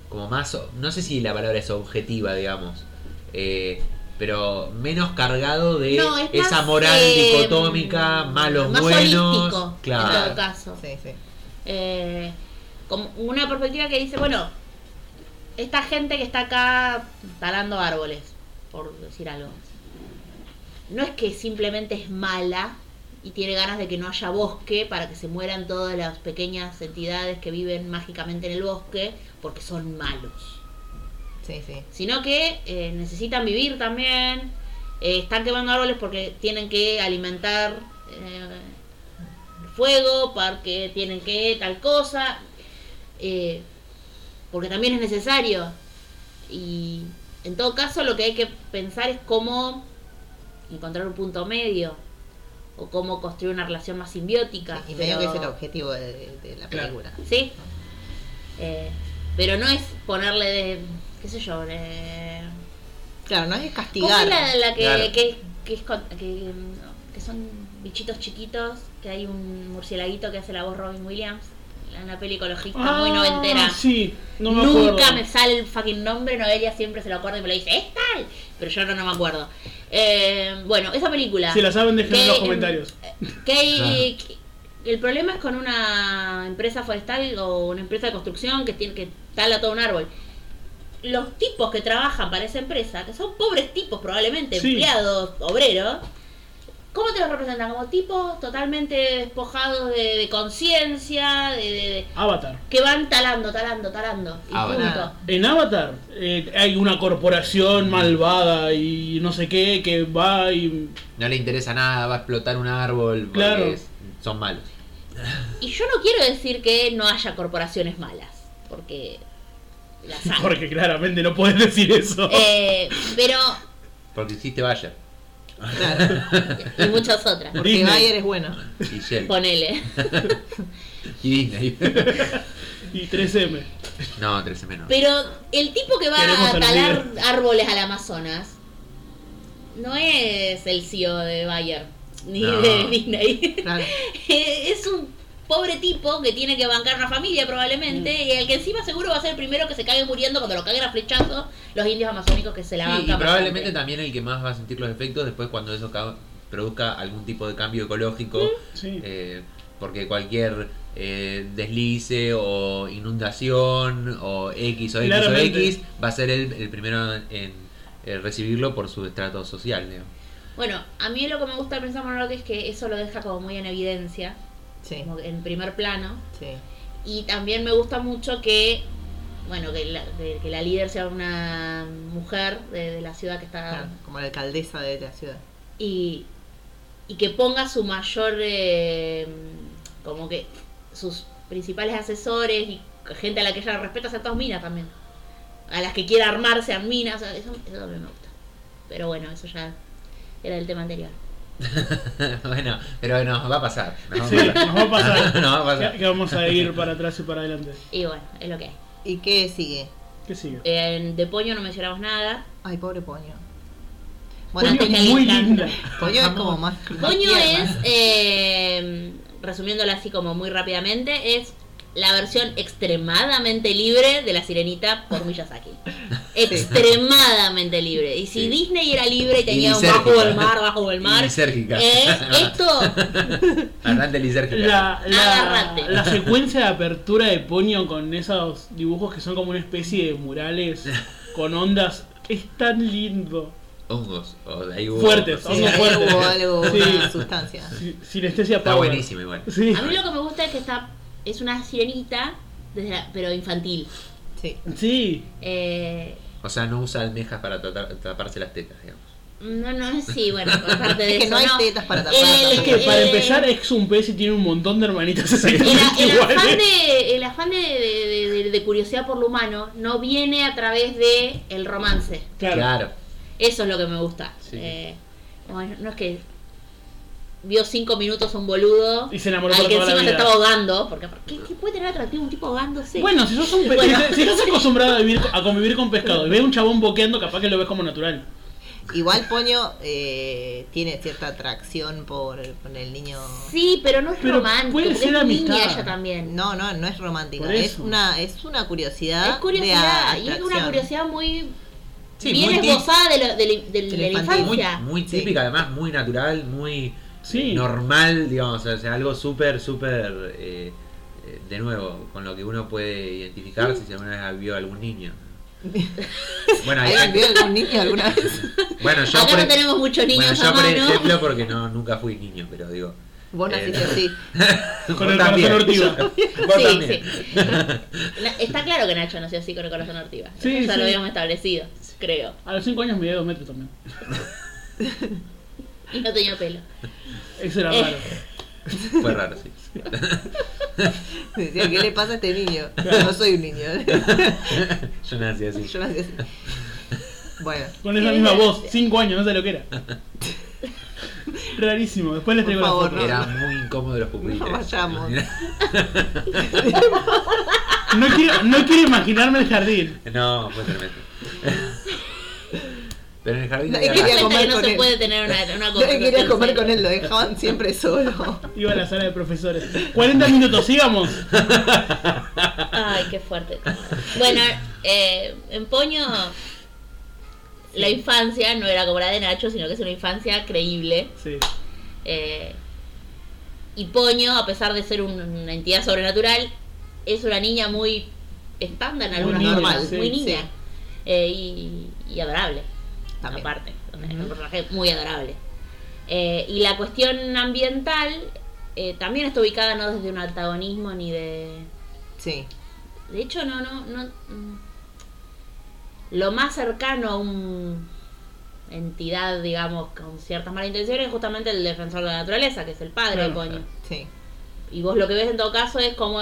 como más, no sé si la palabra es objetiva, digamos, eh, pero menos cargado de No, es esa más, moral eh, dicotómica, malos, más buenos. holístico, en claro. todo caso. Sí, sí. Eh, como una perspectiva que dice, bueno, esta gente que está acá talando árboles, por decir algo, no es que simplemente es mala y tiene ganas de que no haya bosque para que se mueran todas las pequeñas entidades que viven mágicamente en el bosque porque son malos, Sí, sí. sino que eh, necesitan vivir también, eh, están quemando árboles porque tienen que alimentar eh, fuego, porque tienen que tal cosa. porque también es necesario. Y en todo caso lo que hay que pensar es cómo encontrar un punto medio o cómo construir una relación más simbiótica. Y medio pero- que es el objetivo de, de la Claro. película. Sí. Eh, pero no es ponerle de, qué sé yo, de... Claro, no es ¿Cómo castigar. es la, la que, Claro. que, que es con- que, que son bichitos chiquitos, que hay un murcielaguito que hace la voz Robin Williams? Una peli ecologista muy noventera. Ah, Sí, no me Nunca acuerdo. me sale el fucking nombre, Noelia siempre se lo acuerda y me lo dice, es tal, pero yo no, no me acuerdo. Eh, bueno, esa película. Si la saben, déjenlo en los comentarios. que- el problema es con una empresa forestal o una empresa de construcción que tiene que tala todo un árbol. Los tipos que trabajan para esa empresa, que son pobres tipos probablemente, Sí. empleados, obreros, ¿cómo te los representan? Como tipos totalmente despojados de, de conciencia, de, de- de- Avatar. que van talando, talando, talando. Y Avatar. punto. En Avatar eh, hay una corporación malvada y no sé qué que va y. No le interesa nada, va a explotar un árbol porque Claro. es- son malos. Y yo no quiero decir que no haya corporaciones malas, porque las hay. Porque claramente no puedes decir eso. Eh, pero, Porque hiciste Bayer Claro. y muchas otras. Porque Disney. Bayer es bueno. y Shell Ponele. y Disney. Y 3M. no, 13 menos. Pero el tipo que va Queremos a talar árboles al Amazonas no es el CEO de Bayer ni No. de Disney. Claro. es un pobre tipo que tiene que bancar una familia probablemente Mm. y el que encima seguro va a ser el primero que se cague muriendo cuando lo caguen a flechazo los indios amazónicos que se la Sí, bancan. y probablemente bastante. también el que más va a sentir los efectos después cuando eso ca- produzca algún tipo de cambio ecológico. Sí. eh, porque cualquier eh, deslice o inundación o X o X Claramente. o X va a ser el, el primero en eh, recibirlo por su estrato social. digamos. Bueno, a mí lo que me gusta pensar Monroe es que eso lo deja como muy en evidencia, Sí. como en primer plano. Sí. Y también me gusta mucho que, bueno, que la, de- que la líder sea una mujer de, de la ciudad que está... Claro, como la alcaldesa de la ciudad. Y, y que ponga su mayor, eh, como que sus principales asesores y gente a la que ella respeta sean todas minas también. A las que quiera armar sean minas, eso, eso también me gusta. Pero bueno, eso ya era el tema anterior. bueno, pero nos va a pasar. Nos va a Sí, pasar. nos va a pasar. Nos va a pasar. Que, que vamos a ir para atrás y para adelante. Y bueno, es lo que hay. ¿Y qué sigue? ¿Qué sigue? En de Poño no mencionamos nada. Ay, pobre Poño. Poño Bueno, que es muy linda. Poño es como más. más Poño tierna. es, eh, resumiéndolo así como muy rápidamente, es la versión extremadamente libre de la sirenita por Miyazaki. Extremadamente libre. Y si Sí. Disney era libre y tenía un bajo del mar, bajo del mar, lisérgica. es esto. Bastante lisérgica. La, la, la secuencia de apertura de Poño con esos dibujos que son como una especie de murales con ondas es tan lindo. Hongos. O ahí hubo- Fuertes, Sí, hongos ahí fuertes. hubo algo, Sí. una sustancia. Si- Sinestesia Está power. buenísimo igual. Sí. A mí lo que me gusta es que está es una sirenita, desde la- pero infantil. Sí. Sí. Eh, O sea, no usa almejas para tratar- taparse las tetas, digamos. no, no, sí, bueno, aparte de Es que eso. no hay tetas para tapar. Es que para Eh, empezar es un pez y tiene un montón de hermanitas El, exactamente el afán, de, el afán de, de- de- de curiosidad por lo humano no viene a través de el romance. Claro. Claro. Eso es lo que me gusta. Sí. Eh, bueno, no es que vio cinco minutos a un boludo Y se enamoró al que toda la encima se estaba ahogando. Porque, ¿qué, qué puede tener atractivo un tipo ahogándose? Bueno, si sos, un pe- Bueno. si, si estás acostumbrado a, vivir, a convivir con pescado y ves un chabón boqueando, capaz que lo ves como natural. Igual Poño eh, tiene cierta atracción por, por el niño. Sí, pero no es Pero romántico. puede ser es amistad. niña ella también. No, no, no es romántica. Por Es una, es una curiosidad. es curiosidad. de Y es una curiosidad muy Sí, bien muy esbozada de, lo- de la- de- de la infantil. Muy, infancia. muy Sí. típica, además, muy natural, muy Sí. normal, digamos. O sea, algo súper, súper. eh, eh, de nuevo, con lo que uno puede identificarse si alguna vez vio algún niño. Bueno, hay- ¿Alguien vio algún niño alguna vez? bueno yo, Acá por, no tenemos muchos bueno, niños yo a por ejemplo, porque no nunca fui niño, pero digo. Vos Eh, naciste así. Con el también. corazón ortiva. Vos Sí, también. Na- Está claro que Nacho nació así con el corazón ortiva. Sí, Eso ya sí. lo habíamos establecido, creo. A los 5 años medía 2 metros también. Y no tenía pelo. Eso era Eh. raro. Fue raro, sí. Decía, ¿qué le pasa a este niño? No soy un niño. Yo nací así. Yo nací así. Bueno, Con esa misma voz, 5 años, no sé lo que era. Rarísimo, después les Por traigo la favor, foto. no. Era muy incómodo los pupitres. No vayamos. No quiero, no quiero imaginarme el jardín. No, fue tremendo. Pero en el jardín Nadie había quería comer no con se él. puede tener una, una conversación quería comer con él, lo dejaban siempre solo. Iba a la sala de profesores. 40 minutos, sigamos. Ay, qué fuerte. Bueno, eh, en Poño la infancia no era como la de Nacho, sino que es una infancia creíble. Sí. Eh, y Poño, a pesar de ser un- una entidad sobrenatural, es una niña muy estándar en Muy algunas niña, cosas, sí, muy niña. sí. Eh, y, y adorable, También. aparte. Es un personaje muy adorable. Eh, y la cuestión ambiental eh, también está ubicada no desde un antagonismo ni de... Sí. De hecho, no, no, no. mm, Lo más cercano a un entidad, digamos, con ciertas malas intenciones es justamente el defensor de la naturaleza, que es el padre de Claro. Poño. Sí. Y vos lo que ves en todo caso es como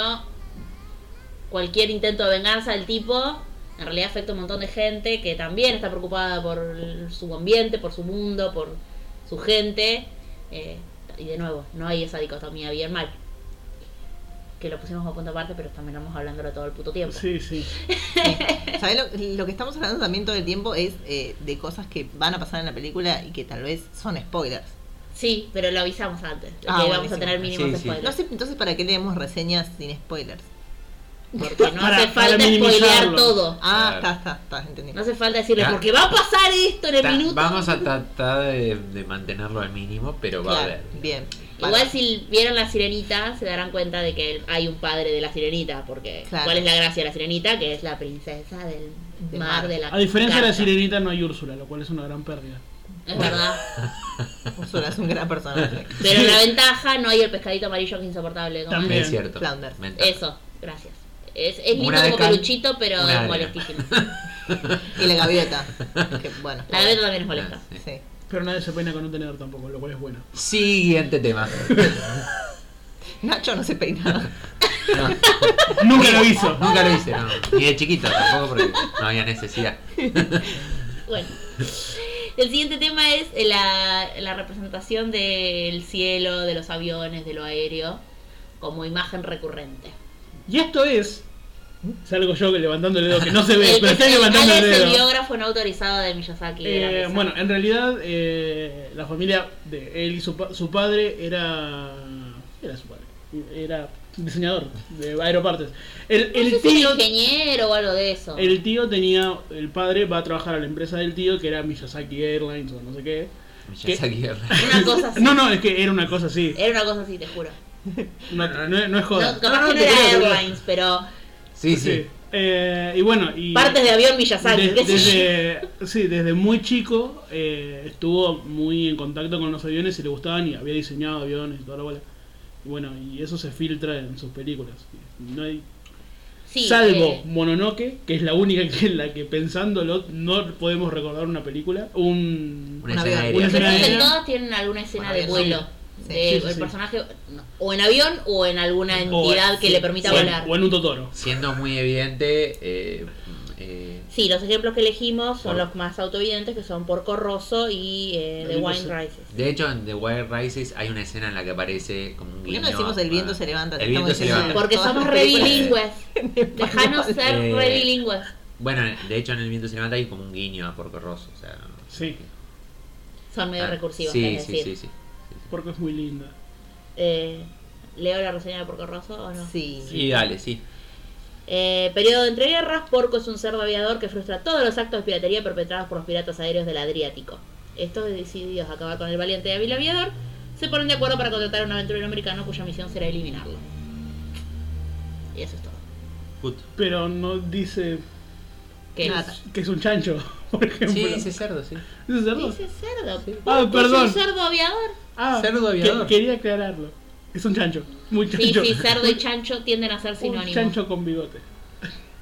cualquier intento de venganza del tipo en realidad afecta a un montón de gente que también está preocupada por su ambiente, por su mundo, por su gente. eh, y de nuevo, no hay esa dicotomía bien-mal. Que lo pusimos a punto aparte, pero terminamos hablándolo todo el puto tiempo. Sí, sí. ¿Sabes lo, lo que estamos hablando también todo el tiempo es eh, de cosas que van a pasar en la película y que tal vez son spoilers? Sí, pero lo avisamos antes. Ah, que íbamos buenísimo. a tener mínimos Sí, sí. spoilers. No sé, entonces, ¿para qué leemos reseñas sin spoilers? Porque no Para- hace falta spoilear todo. Ah, Claro. está, está, está, entendí. No hace falta decirle, porque va a pasar esto en el minuto. Vamos a tratar de, de mantenerlo al mínimo, pero va a haber. bien. Igual Vale. si vieron la sirenita, se darán cuenta de que hay un padre de la sirenita, porque Claro. ¿cuál es la gracia de la sirenita? Que es la princesa del Del mar, mar. de la A diferencia de la sirenita no hay Úrsula, lo cual es una gran pérdida. Es verdad. Úrsula es un gran personaje. Pero la ventaja, no hay el pescadito amarillo que es insoportable. También. Es cierto. Flounder. Eso, gracias. Es, es lindo como cal, peluchito, pero es molestísimo. Y la gaviota. Que, bueno. La gaviota también es molesta. Ah, sí. Sí. Pero nadie se peina con un tenedor tampoco, lo cual es bueno. Siguiente tema. Nacho no se peina. No, Nunca lo hizo. nunca lo hice, no. Ni de chiquito tampoco porque no había necesidad. Bueno. El siguiente tema es la, la representación del cielo, de los aviones, de lo aéreo, como imagen recurrente. Y esto es. Salgo yo que levantando el dedo, que no se ve, El pero estoy levantando es el el dedo. biógrafo no autorizado de Miyazaki. Eh, bueno, en realidad eh, la familia de él y su, pa- su padre era. Era su padre. Era diseñador de aeropartes. El, No el sé si era tío. ingeniero o algo de eso. El tío tenía. El padre va a trabajar a la empresa del tío que era Miyazaki Airlines o no sé qué. Miyazaki Airlines. Una cosa así. No, no, es que era una cosa así. Era una cosa así, te juro. Una- no, no es No, joda. capaz No, no, que no era creo. Airlines, pero Sí, sí. Eh, y bueno, y. partes de avión Miyazaki. de- qué sé yo. desde, sí, desde muy chico eh, estuvo muy en contacto con los aviones y le gustaban y había diseñado aviones y toda la bola. Y bueno, y eso se filtra en sus películas. No hay, Sí, salvo eh, Mononoke, que es la única que en la que pensándolo no podemos recordar una película. Un, Una. Una escena aérea. todas tienen alguna escena Bueno, de sí. vuelo. Sí. De Sí, sí, el sí. personaje o en avión o en alguna O- entidad que sí, le permita o, en, volar. o en un Totoro. Siendo muy evidente, eh, eh, Sí, los ejemplos que elegimos son Por- los más autoevidentes, que son Porco Rosso y eh, The Wine Rises. de hecho en The Wild Rises hay una escena en la que aparece como un ¿Por qué guiño. no decimos el viento se levanta? El viento se diciendo levanta. Porque somos las re películas bilingües. en Dejanos ser Eh, re bilingües. Bueno, de hecho en el viento se levanta hay como un guiño a Porco Rosso. O sea, Sí, Son medio ah, recursivos, Sí, es sí, decir. sí, sí. Porque es muy linda. Eh, ¿Leo la reseña de Porco Rosso o no? Sí. Sí, dale, sí. Eh, periodo de entreguerras, Porco es un cerdo aviador que frustra todos los actos de piratería perpetrados por los piratas aéreos del Adriático. Estos, decididos a acabar con el valiente y hábil aviador, se ponen de acuerdo para contratar a un aventurero americano cuya misión será eliminarlo. Y eso es todo. Put. Pero no dice ¿Qué Nada. que es un chancho, por ejemplo. Sí, ese cerdo, sí. ¿Ese cerdo? Dice cerdo. Ah, Porco perdón. Es un cerdo aviador. Ah, Cerdo aviador. que- quería aclararlo. Es un chancho. Muy Sí, chancho. sí, cerdo y chancho tienden a ser Un sinónimos. chancho con bigote.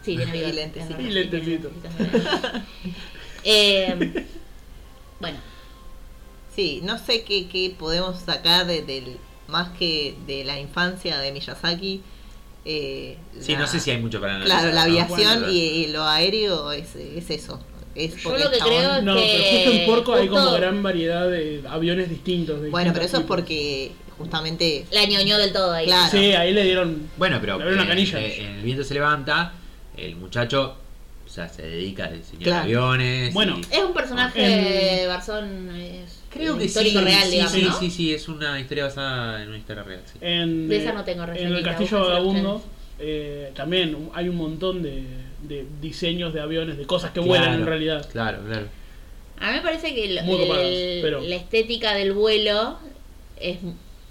Sí, tiene bigote. Y sí, lentecitos. Eh, bueno, Sí, no sé qué, qué podemos sacar de- del, más que de la infancia de Miyazaki. eh, Sí, la- no sé si hay mucho para analizar. Claro, la ¿no? aviación Bueno, y, y lo aéreo es, es eso. Es Yo porque lo que el chabón- creo es No, que pero justo en Porco hay como justo gran variedad de aviones distintos. de Bueno, pero eso es tipos. porque justamente. la ñoñó del todo ahí. Claro. Sí, ahí le dieron. Bueno, pero Le abrió una canilla. eh, en el viento se levanta, el muchacho o sea, se dedica a diseñar Claro. aviones. Bueno. y- Es un personaje, En- Barzón, es creo que histórico sí, real, sí, digamos, sí, ¿no? sí, sí, es una historia basada en una historia real. Sí. En, De esa no tengo En el Castillo Vagabundo eh, también hay un montón de, de diseños de aviones, de cosas que Claro, vuelan en realidad. Claro, claro. A mí me parece que el- Muy copadas, el- pero- la estética del vuelo es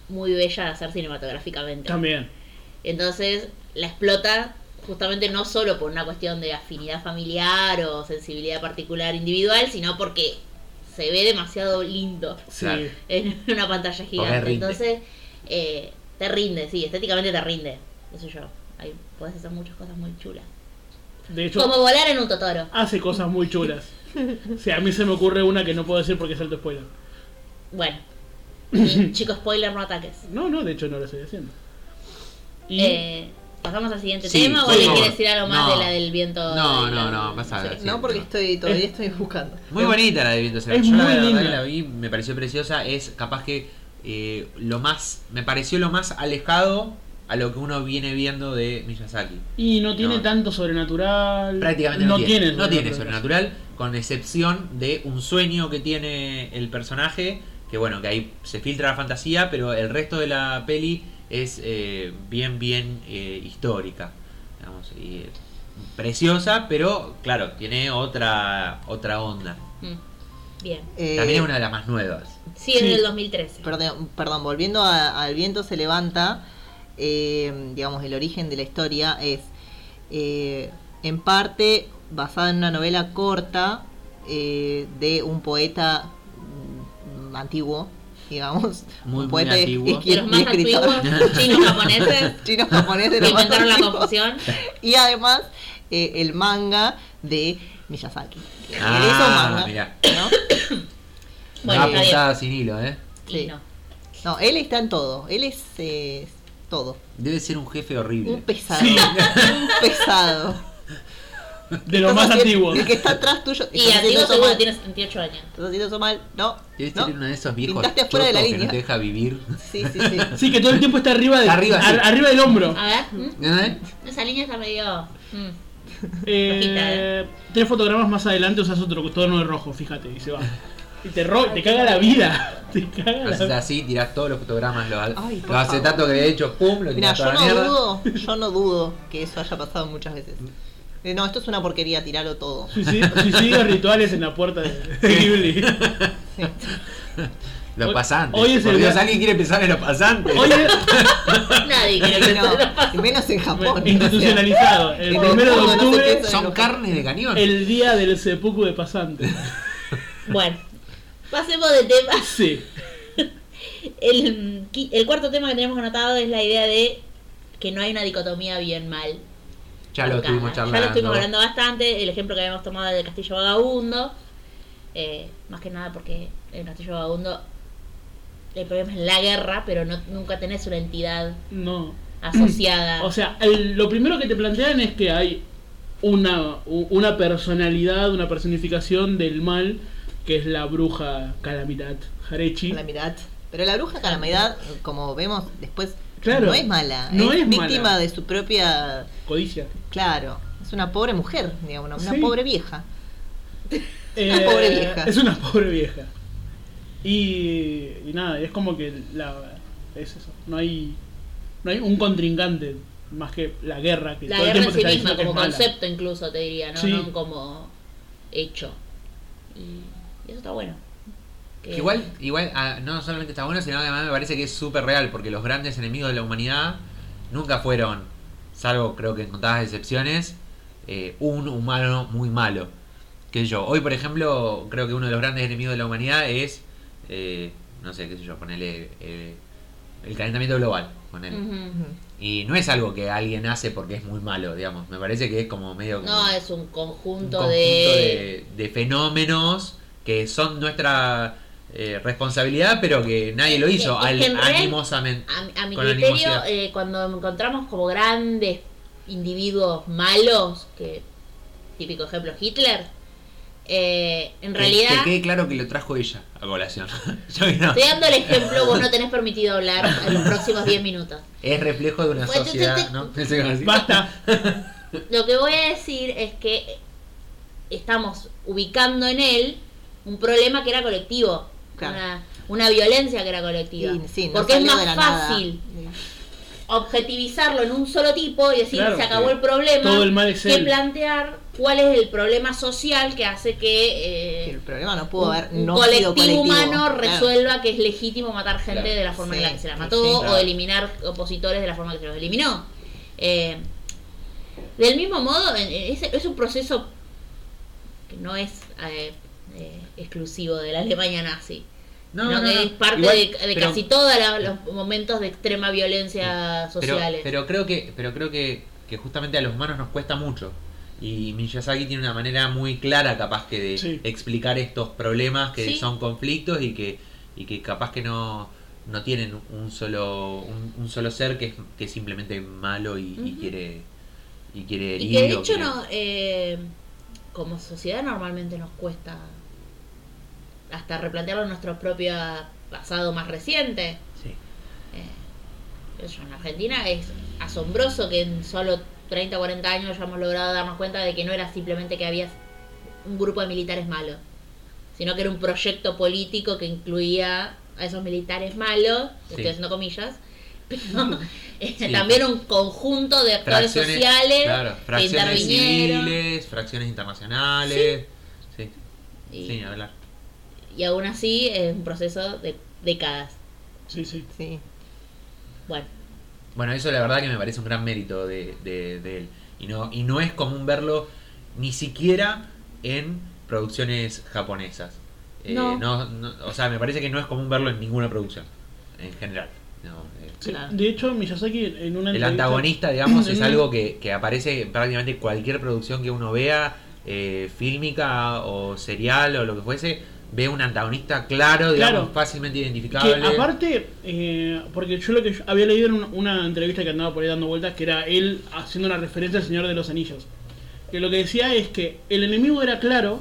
muy bella de hacer cinematográficamente. También. Entonces la explota justamente no solo por una cuestión de afinidad familiar o sensibilidad particular individual, sino porque se ve demasiado lindo Sí. En una pantalla gigante. rinde. Entonces eh, te rinde, sí, estéticamente te rinde. Eso yo. Ahí puedes hacer muchas cosas muy chulas. De hecho, Como volar en un Totoro. hace cosas muy chulas. Sí, a mí se me ocurre una que no puedo decir porque es alto spoiler. Bueno. Y, chico, spoiler, no ataques. No, no, de hecho no lo estoy haciendo. Y Eh, ¿Pasamos al siguiente Sí, tema o por alguien favor. quiere decir algo más No. de la del viento? No, de no, la- no, pasa sé. nada. Sí, no, porque no. estoy todavía Es- estoy buscando. Muy bonita la de Viento es Yo la, muy verdad linda. que la vi, me pareció preciosa. Es capaz que eh, lo más. Me pareció lo más alejado a lo que uno viene viendo de Miyazaki. Y no tiene No. tanto sobrenatural. Prácticamente no, tiene, no tiene sobrenatural. con excepción de un sueño que tiene el personaje, que bueno, que ahí se filtra la fantasía, pero el resto de la peli es eh, bien, bien eh, histórica. Digamos, y, eh, preciosa, pero claro, tiene otra, otra onda. Mm, Bien. Eh, También es una de las más nuevas. Sí, es Sí. del 2013. Perdón, perdón, volviendo a- al viento se levanta, eh, digamos, el origen de la historia es eh, en parte basada en una novela corta eh, de un poeta mm, antiguo, digamos, Muy, un muy poeta y- antiguo. y- De los más antiguos, chinos japoneses, chino japonés de que los más inventaron la confusión. Y además eh, el manga de Miyazaki. Ah, hizo manga. ¿no? Bueno, sin hilo, ¿eh? Sí. no. No, él está en todo, él es eh, todo. Debe ser un jefe Un horrible. pesado. Sí. Un pesado. De los Estás más haciendo- antiguos. El que está atrás tuyo. Y antiguo seguro mal, tiene 78 años. Estás haciendo eso mal. No. Debe no. ser uno de esos viejos Pintaste afuera de la que no línea. te deja vivir. Sí, sí, sí. Sí, que todo el tiempo está arriba, de, arriba, sí. ar- arriba del hombro. A ver, ¿mm? ¿Eh? esa línea está medio. mm. Eh, tres fotogramas más adelante usas otro tono de rojo, fíjate, y se va. Y te, ro te caga la vida. Te caga la Haces así, tirás todos los fotogramas, los, Ay, los acetatos que había hecho, pum, lo Mira, tirás yo no mierda. dudo, yo no dudo que eso haya pasado muchas veces. Eh, No, esto es una porquería, tiralo todo. Suicidio- Suicidios rituales en la puerta de, de Ghibli. Sí. Los Hoy- pasantes. hoy es Por el Dios, ¿alguien quiere pensar en los pasantes? Oye, Nadie quiere que No, se lo pase. y menos en Japón. institucionalizado. El En el primero de no octubre, piensa Son carne de cañón. el día del seppuku de pasante. Bueno, pasemos de tema. Sí. El, cuarto tema que tenemos anotado es la idea de que no hay una dicotomía bien-mal. ya lo estuvimos charlando. Ya lo estuvimos hablando bastante. El ejemplo que habíamos tomado del Castillo Vagabundo. eh, más que nada porque el Castillo Vagabundo el problema es la guerra, pero no, nunca tenés una entidad No. asociada. O sea, el- lo primero que te plantean es que hay una, una personalidad, una personificación del mal, que es la bruja Calamidad Harechi. Calamidad. Pero la bruja Calamidad, como vemos después, Claro, no es mala. no es víctima mala. de su propia. Codicia. Claro, es una pobre mujer, digamos, una, una Sí. pobre vieja. Eh, Una pobre vieja. Es una pobre vieja. Y, y nada, es como que la, es eso. No hay, no hay un contrincante más que la guerra. Que la todo el guerra en tiempo sí misma, como es mala. concepto incluso, te diría, no, Sí. no como hecho. Y eso está bueno. Que- Igual, igual ah, no solamente está bueno, sino que además me parece que es súper real, porque los grandes enemigos de la humanidad nunca fueron, salvo creo que en contadas excepciones, eh, un humano muy malo. Que yo, hoy por ejemplo, creo que uno de los grandes enemigos de la humanidad es, eh, no sé, qué sé yo, ponerle eh, el calentamiento global. Ujú. Y no es algo que alguien hace porque es muy malo, digamos. Me parece que es como medio como No, es un un conjunto, conjunto de... de, de fenómenos que son nuestra eh, responsabilidad, pero que nadie lo hizo Es que animosamente. A, a mi con criterio, eh, cuando encontramos como grandes individuos malos, que típico ejemplo Hitler, eh, en Que- realidad, Que, quede claro que lo trajo ella a colación. Yo no. estoy dando el ejemplo, vos no tenés permitido hablar en los próximos 10 minutos. Es reflejo de una Pues, sociedad. Basta. Lo que voy a decir es que estamos ubicando en él un problema que era colectivo, Claro. una, una violencia que era colectiva. Y, sí, no Porque es más fácil objetivizarlo en un solo tipo y decir Claro, se acabó el problema Todo el mal es que él. plantear cuál es el problema social que hace que El eh, problema no pudo haber un no colectivo, humano Claro. resuelva que es legítimo matar gente Claro. de la forma en la que se la mató sí, o eliminar opositores de la forma que se los eliminó. Eh, del mismo modo, es un proceso que no es eh, eh, exclusivo de la Alemania nazi. No, No, no, no. es parte Igual, de, de pero- casi todos los momentos de extrema violencia pero, sociales. pero creo que, pero creo que, que justamente a los humanos nos cuesta mucho. Y Miyazaki tiene una manera muy clara capaz que de Sí. explicar estos problemas que Sí. son conflictos y que, y que capaz que no, no tienen un solo, un, un solo ser que es, que es simplemente malo y, y quiere y quiere y que de herir hecho quiere- no, eh, como sociedad normalmente nos cuesta hasta replantearlo en nuestro propio pasado más reciente. Sí. Eh, yo, en Argentina es asombroso que en solo 30 o 40 años hayamos logrado darnos cuenta de que no era simplemente que había un grupo de militares malos, sino que era un proyecto político que incluía a esos militares malos, Sí. estoy haciendo comillas, pero eh, Sí. también un conjunto de actores Fracciones, sociales claro, que fracciones intervinieron civiles, fracciones internacionales. Sí, y, sí, hablar. Y aún así es un proceso de décadas. Sí, sí. Sí. Bueno, Bueno, eso la verdad que me parece un gran mérito de, de- de él. Y no, y no es común verlo ni siquiera en producciones japonesas. Eh, No. no, no- o sea, me parece que no es común verlo en ninguna producción, en general. No, eh, Sí, Claro. De hecho, Miyazaki en una el entrevista- antagonista, digamos, es algo que, que aparece en prácticamente cualquier producción que uno vea, eh, fílmica o serial o lo que fuese, ve un antagonista claro, digamos, Claro. fácilmente Que identificable. aparte, eh, porque yo lo que yo había leído en una, una entrevista que andaba por ahí dando vueltas, que era él haciendo una referencia al Señor de los Anillos. Que lo que decía es que el enemigo era claro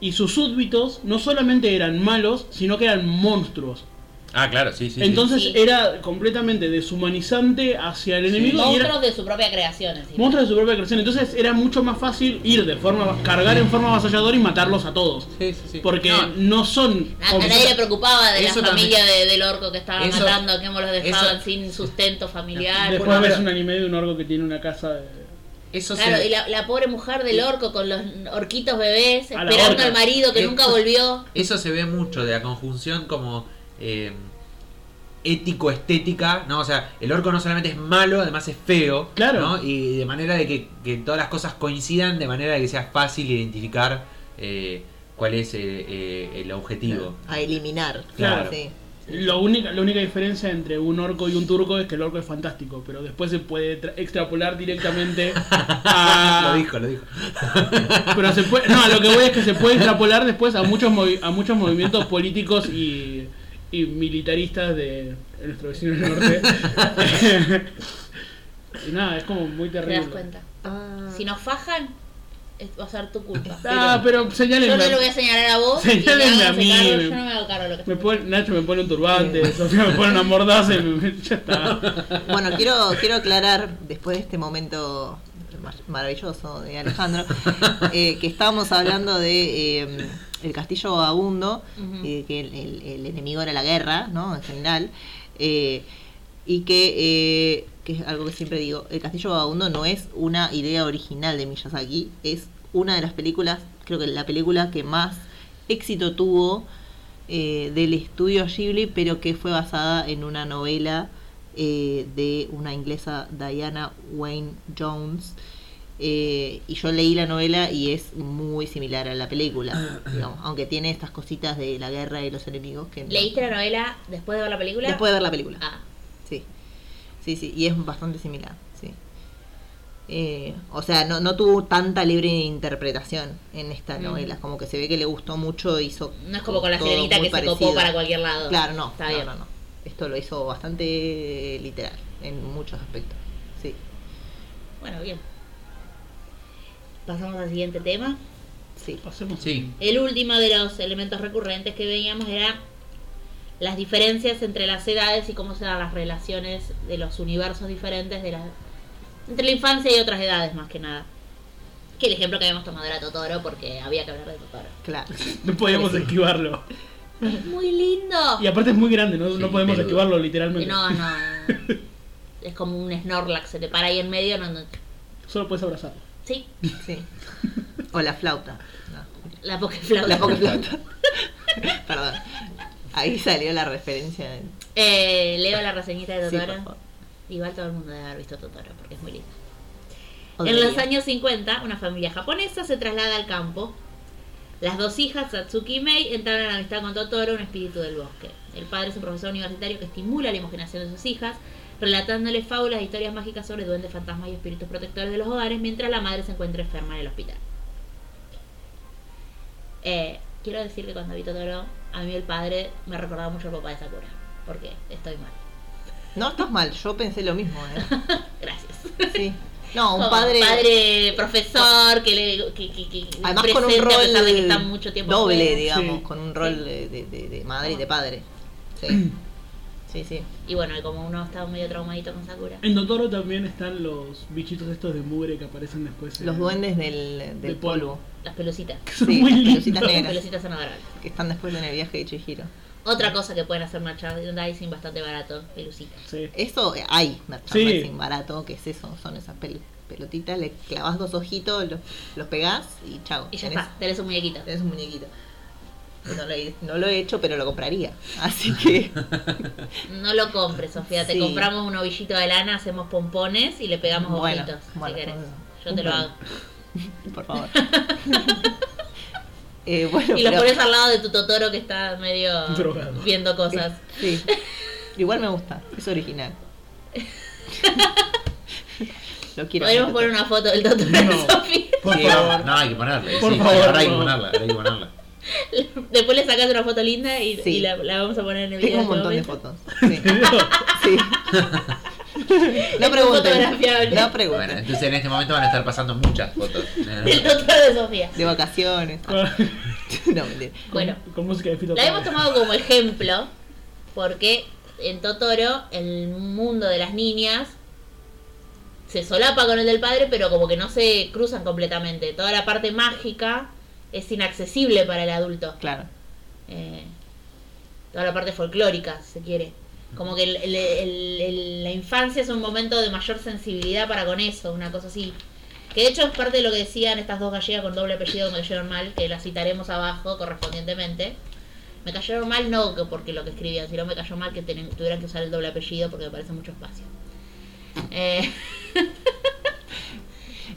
y sus súbditos no solamente eran malos, sino que eran monstruos. Ah, claro, sí, sí. Entonces Sí. era completamente deshumanizante hacia el enemigo monstruos de su propia creación. encima. monstruos de su propia creación. Entonces era mucho más fácil ir de forma, cargar en forma avasalladora y matarlos a todos. Sí, sí, sí. Porque No, no, son... A, a nadie le preocupaba de la familia de- del orco que estaban Eso- matando, que los dejaban eso- sin sustento familiar. Después ves un anime de un orco que tiene una casa de... Eso Claro, se- y la, la pobre mujer del orco con los orquitos bebés, esperando al marido que nunca volvió. Eso se ve mucho de la conjunción como eh, ético-estética, ¿no? O sea, el orco no solamente es malo, además es feo, Claro. ¿no? Y de manera de que, que todas las cosas coincidan, de manera de que sea fácil identificar eh, cuál es eh, eh, el objetivo. A eliminar. Claro. Sí. Lo única, la única diferencia entre un orco y un turco es que el orco es fantástico, pero después se puede tra- extrapolar directamente a... lo dijo, lo dijo. Pero se puede, no, a lo que voy es que se puede extrapolar después a muchos movi- a muchos movimientos políticos y, y militaristas de nuestro vecino del norte. y nada, es como muy Te terrible. das cuenta. Ah. Si nos fajan, va a ser tu culpa. Ah, pero Yo señálenme. no lo voy a señalar a vos. Señálenme a mí. ese cargo, Yo no me hago cargo de lo que Me está pone, Nacho me pone un turbante, Sofía me pone una mordaza y me- ya está. Bueno, quiero, quiero aclarar, después de este momento mar- maravilloso de Alejandro, eh, que estábamos hablando de eh, el castillo vagabundo, de que el, el- el enemigo era la guerra, ¿no? En general. eh, y que, eh, que es algo que siempre digo, el castillo vagabundo no es una idea original de Miyazaki, es una de las películas, creo que la película que más éxito tuvo eh, del estudio Ghibli, pero que fue basada en una novela eh, de una inglesa Diana Wayne Jones. Eh, y yo leí la novela y es muy similar a la película, digamos, aunque tiene estas cositas de la guerra y los enemigos que no- ¿Leíste la novela después de ver la película? después de ver la película. Ah, Sí, sí, sí, y es bastante similar, sí. Eh, o sea, no, no tuvo tanta libre interpretación en esta Mm. novela. Como que se ve que le gustó mucho, hizo. No es como con la sirenita que se copó para cualquier lado. Claro, no. Está no, bien. no, no. Esto lo hizo bastante literal en muchos aspectos. Sí. Bueno, bien. Pasamos al siguiente tema. Sí. Pasemos. Sí. El último de los elementos recurrentes que veíamos era las diferencias entre las edades y cómo se dan las relaciones de los universos diferentes de la, entre la infancia y otras edades más que nada. Que el ejemplo que habíamos tomado era Totoro porque había que hablar de Totoro. Claro. No podíamos Sí. esquivarlo. Es muy lindo. Y aparte es muy grande, no, Sí, no podemos esquivarlo literalmente. No, no. Es como un Snorlax, se te para ahí en medio. No, no. Solo puedes abrazarlo. Sí, Sí. O la flauta. No. la Pokeflauta. La Pokeflauta. Perdón. Ahí salió la referencia. de- Eh, leo la reseñita de Sí, Totoro. favor. Igual todo el mundo debe haber visto Totoro porque es muy lindo. O En los años 50, una familia japonesa se traslada al campo. Las dos hijas, Satsuki y Mei, entablan en amistad con Totoro, un espíritu del bosque. El padre es un profesor universitario que estimula la imaginación de sus hijas, relatándoles fábulas e historias mágicas sobre duendes, fantasmas y espíritus protectores de los hogares, mientras la madre se encuentra enferma en el hospital. Eh, quiero decir que cuando vi Totoro, a mí el padre me recordaba mucho al papá de Sakura, porque estoy mal. No, estás mal. Yo pensé lo mismo, ¿eh? Gracias. Sí. No, un Como padre. padre profesor que le que, que, que Además con un rol a pesar de que está mucho tiempo doble, digamos, Sí. con un rol de, de- de- de madre y de padre. Sí. Sí, sí. y bueno y como uno está medio traumadito con Sakura En Totoro también están los bichitos estos de mugre que aparecen después. en- Los duendes del, del Del polvo. polvo. las pelucitas Que son Sí, muy las negras. pelucitas son adorables Que están después en el viaje de Chihiro. Otra cosa que pueden hacer merchandising bastante barato pelucitas Sí. Eso hay merchandising Sí. barato, que es eso, son esas pel- pelotitas, le clavas dos ojitos, los, los pegás y chao. y ya tenés, está tenés un muñequito tenés un muñequito. No lo, he, no lo he hecho, pero lo compraría. Así que no lo compres Sofía te Sí. compramos un ovillito de lana hacemos pompones y le pegamos Bueno, ojitos bueno, si querés bueno. yo te lo hago por favor. Eh, bueno, y lo pero- pones al lado de tu Totoro que está medio Drogado. viendo cosas Sí. Igual me gusta, es original. Lo quiero. podríamos poner una foto del Totoro de No. Sofía Por Sí, favor. no, hay que ponerla. Por sí, favor, ahora hay que ponerla, hay que ponerla. Después le sacas una foto linda y, Sí. y la, la vamos a poner en el video. Tengo un montón de fotos. Sí. sí. No pregunten. No pregunten. Bueno, entonces en este momento van a estar pasando muchas fotos. El Totoro de Sofía. De vacaciones. Con, No, mentira. Bueno, con música de Fito la hemos tomado como ejemplo porque en Totoro el mundo de las niñas se solapa con el del padre, pero como que no se cruzan completamente. Toda la parte mágica es inaccesible para el adulto. Claro. Eh, toda la parte folclórica, si se quiere. Como que el- el- el- la infancia es un momento de mayor sensibilidad para con eso, una cosa así. Que de hecho es parte de lo que decían estas dos gallegas con doble apellido que me cayeron mal, que las citaremos abajo correspondientemente. Me cayeron mal no que porque lo que escribían, sino me cayó mal que tuvieran que usar el doble apellido porque me parece mucho espacio. Eh,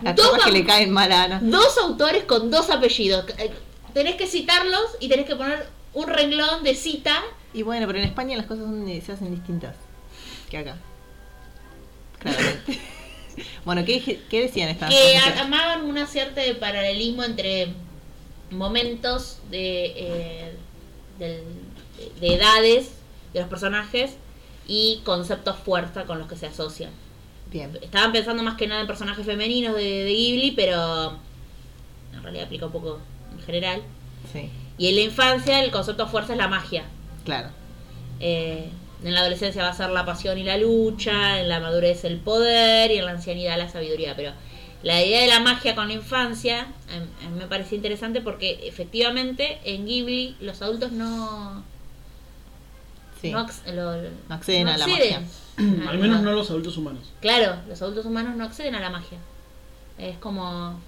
Las Dos cosas que le caen mal a Ana. dos autores con dos apellidos. Eh, Tenés que citarlos y tenés que poner un renglón de cita Y bueno, pero en España las cosas son- se hacen distintas que acá. Claramente. bueno, ¿qué, qué decían estas que amaban una cierta de paralelismo entre momentos de, eh, de, de edades de los personajes y conceptos fuertes con los que se asocian. Bien. Estaban pensando más que nada en personajes femeninos de, de Ghibli, pero en realidad aplica un poco en general. Sí, Y en la infancia el concepto fuerza es la magia. Claro. Eh, en la adolescencia va a ser la pasión y la lucha, en la madurez el poder y en la ancianidad la sabiduría. Pero la idea de la magia con la infancia em, em, me parecía interesante porque efectivamente en Ghibli los adultos no, Sí. no, acc- lo- lo- No acceden a la acceden a- Al menos no los adultos humanos. Claro, los adultos humanos no acceden a la magia. Es como...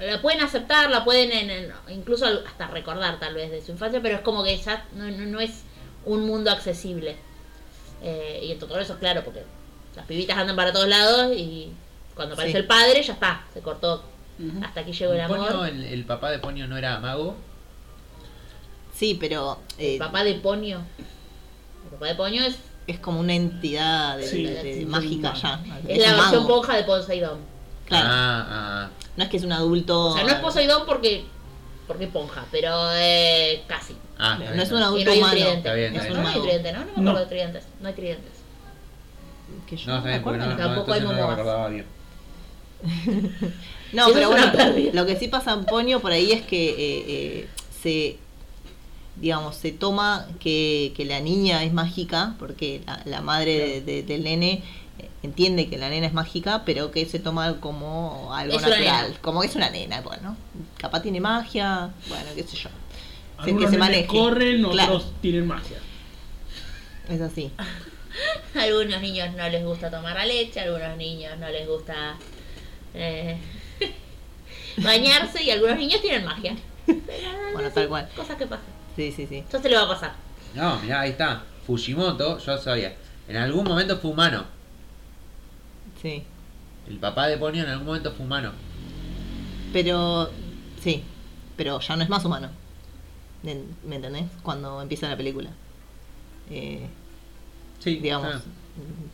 La pueden aceptar, la pueden en- en- incluso hasta recordar tal vez de su infancia, pero es como que ya no, no- no es un mundo accesible. Eh, y en todo eso es claro, porque las pibitas andan para todos lados y cuando aparece Sí. el padre ya está, se cortó. Hasta aquí llegó el amor. Ponio, el, el papá de Ponio no era mago. Sí, pero eh, El papá de Ponio. El papá de Ponio es, es como una entidad de- Sí, de- de- sí, mágica ya. es la versión mago. ponja de Poseidón. Claro. Ah, ah, No es que es un adulto. O sea, no es Poseidón porque porque ponja, pero eh, casi. Ah. No está es un está Y adulto no hay un humano. tridente. Está bien, está no, bien. no hay tridente, ¿no? No me acuerdo No. de tridentes. No hay tridentes. Que yo. No, porque no, me no, acuerdo. Tampoco hay entonces no me momoas. acordaba bien. No, Eso pero es una bueno, pérdida. lo que sí pasa en Ponio por ahí es que eh, eh, se, digamos, se toma que, que la niña es mágica, porque la, la madre de- de- del nene eh, entiende que la nena es mágica, pero que se toma como algo Es una natural, nena. como que es una nena, bueno, capaz tiene magia, bueno, qué sé yo. Que Algunos se maneje. corren, otros Claro. tienen magia. Es así. A algunos niños no les gusta tomar la leche, a algunos niños no les gusta eh, bañarse y algunos niños tienen magia. Bueno, tal cual. Cosas que pasan. Sí, sí, sí. Eso se le va a pasar. No, mirá, ahí está. Fujimoto, yo sabía. En algún momento fue humano. Sí. El papá de Ponyo en algún momento fue humano. Pero, sí, pero ya no es más humano. ¿Me entendés? Cuando empieza la película. Eh, Sí, digamos,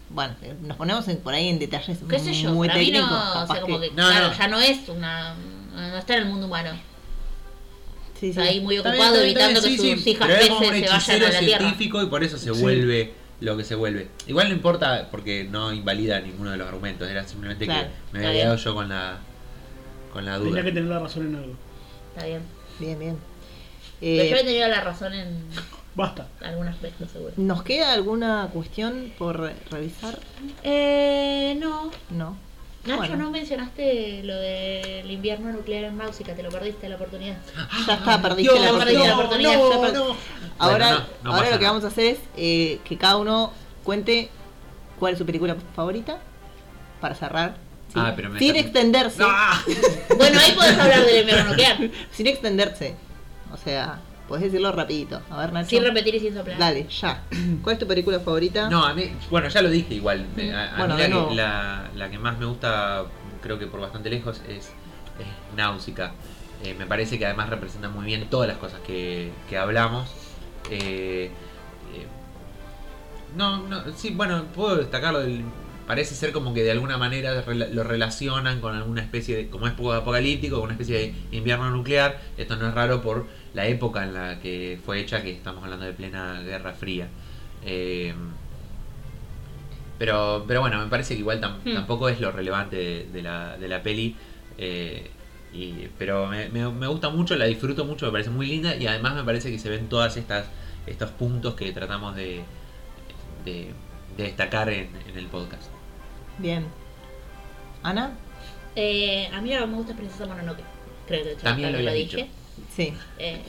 bueno, eh, nos ponemos en- por ahí en detalles ¿Qué sé yo? muy Para mí técnicos. no, o sea, como que, No, claro, no. ya no es una. No está en el mundo humano. sí, sí. Está ahí muy ocupado evitando que sus sí, hijas pero es como peces un se vayan a la tierra. científico y por eso se Sí. vuelve lo que se vuelve. Igual no importa porque no invalida ninguno de los argumentos, era simplemente Claro, que me había quedado yo con la con la duda. Tenía que tener la razón en algo. Está bien. Bien, bien. Pero Eh, yo he tenido la razón en Basta. algún aspecto, seguro. ¿Nos queda alguna cuestión por re- revisar? Eh, no. No. Nacho, Bueno. no mencionaste lo del invierno nuclear en Náusica, te lo perdiste la oportunidad. Ya está, perdiste Dios, la no, oportunidad. la oportunidad, Ya no, per- no. Ahora, Bueno, no, no ahora pasa lo que nada. vamos a hacer es eh, que cada uno cuente cuál es su película favorita para cerrar. ¿sí? Ah, pero me Sin extenderse. ¡Ah! Bueno, ahí podés hablar del invierno nuclear. Sin extenderse. O sea, podés decirlo rapidito. A ver, Nacho. Sin repetir y sin soplar. Dale, ya. ¿Cuál es tu película favorita? No, a mí, bueno, ya lo dije igual. me- A, a Bueno, mí la, que, la, la que más me gusta, creo que por bastante lejos, es, es Náusica. Eh, me parece que además representa muy bien todas las cosas que, que hablamos. Eh, eh, no, no, sí, bueno, puedo destacarlo. del- parece ser como que de alguna manera lo relacionan con alguna especie de, como es poco apocalíptico, con una especie de invierno nuclear. Esto no es raro por la época en la que fue hecha, que estamos hablando de plena Guerra Fría. Eh, pero, pero bueno, me parece que igual tam- Hmm. tampoco es lo relevante de, de la, de la peli. eh, y- pero me, me- me gusta mucho, la disfruto mucho, me parece muy linda y además me parece que se ven todas estas estos puntos que tratamos de, de, de destacar en, en el podcast. Bien. ¿Ana? Eh, a mí lo que me gusta es Princesa Mononoke. Creo que ya También lo habías dije. dicho. Sí. Eh,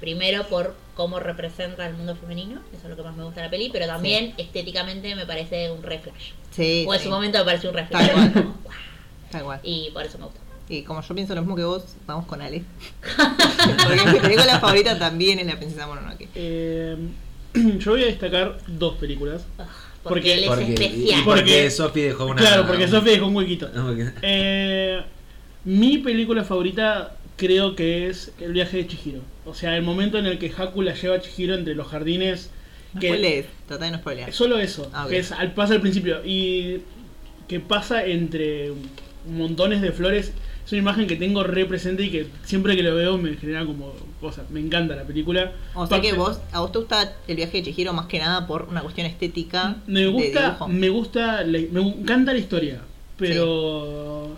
primero por cómo representa el mundo femenino, eso es lo que más me gusta de la peli, pero también estéticamente me parece un re flash. Sí. o en sí. su momento me pareció un re Tal cual. Y por eso me gusta. Y como yo pienso lo mismo que vos, vamos con Ale. Porque mi película favorita también es La Princesa Mononoke. Eh, yo voy a destacar dos películas. Porque- Porque, él es Porque, especial. y porque Porque- Sophie dejó una. Claro, porque Sofía dejó un huequito. No, Eh, mi película favorita creo que es El viaje de Chihiro. O sea, el momento en el que Haku la lleva a Chihiro entre los jardines. No Que spoilees, trata de no spoilear. Solo eso, Ah, que es, al, pasa al principio. Y que pasa entre montones de flores. Es una imagen que tengo re presente y que siempre que lo veo me genera como cosa. Me encanta la película. O sea que vos, a vos te gusta el viaje de Chihiro más que nada por una cuestión estética. Me de gusta, dibujo. me gusta, me encanta la historia, pero,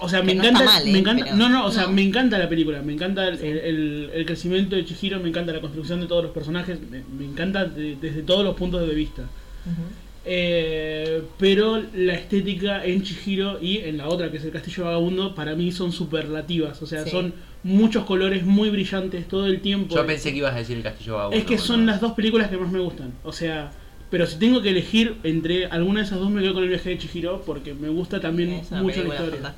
o sea, me no encanta, mal, ¿eh? me encanta, Pero- no, no, o sea, me encanta la película, me encanta el, el- el crecimiento de Chihiro, me encanta la construcción de todos los personajes, me, me encanta de- desde todos los puntos de vista. Eh, pero la estética en Chihiro y en la otra que es el Castillo Vagabundo para mí son superlativas, o sea, Sí. son muchos colores muy brillantes todo el tiempo. Yo pensé que ibas a decir el Castillo Vagabundo. Es que son las dos películas que más me gustan. O sea, pero si tengo que elegir entre alguna de esas dos, me quedo con el viaje de Chihiro porque me gusta también mucho la historia.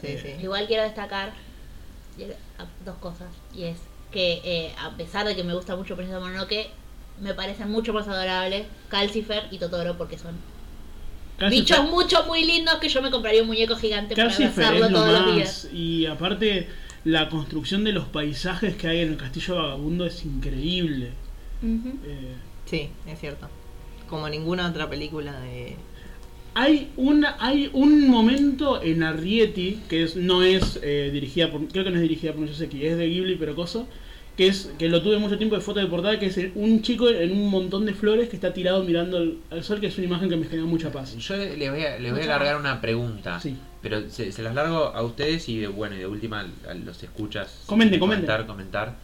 Sí, sí. Igual quiero destacar y- a- dos cosas. Y es que eh, a pesar de que me gusta mucho Princesa Mononoke, me parecen mucho más adorables Calcifer y Totoro porque son Calcifer- bichos mucho muy lindos que yo me compraría un muñeco gigante para Calcifer abrazarlo es lo todos los días. más. Y aparte, la construcción de los paisajes que hay en el Castillo Vagabundo es increíble. Eh, Sí, es cierto. Como ninguna otra película de. Hay, una, hay un momento en Arrietty, que es, no es eh, dirigida por, creo que no es dirigida por Miyazaki, es de Ghibli, pero coso, que es que lo tuve mucho tiempo de foto de portada, que es un chico en un montón de flores que está tirado mirando al, al sol, que es una imagen que me genera mucha paz. Yo les voy a, les voy a largar una pregunta. Sí. Pero se, se las largo a ustedes y de, bueno, y de última a los escuchas. Comente, comente. Comentar, comentar.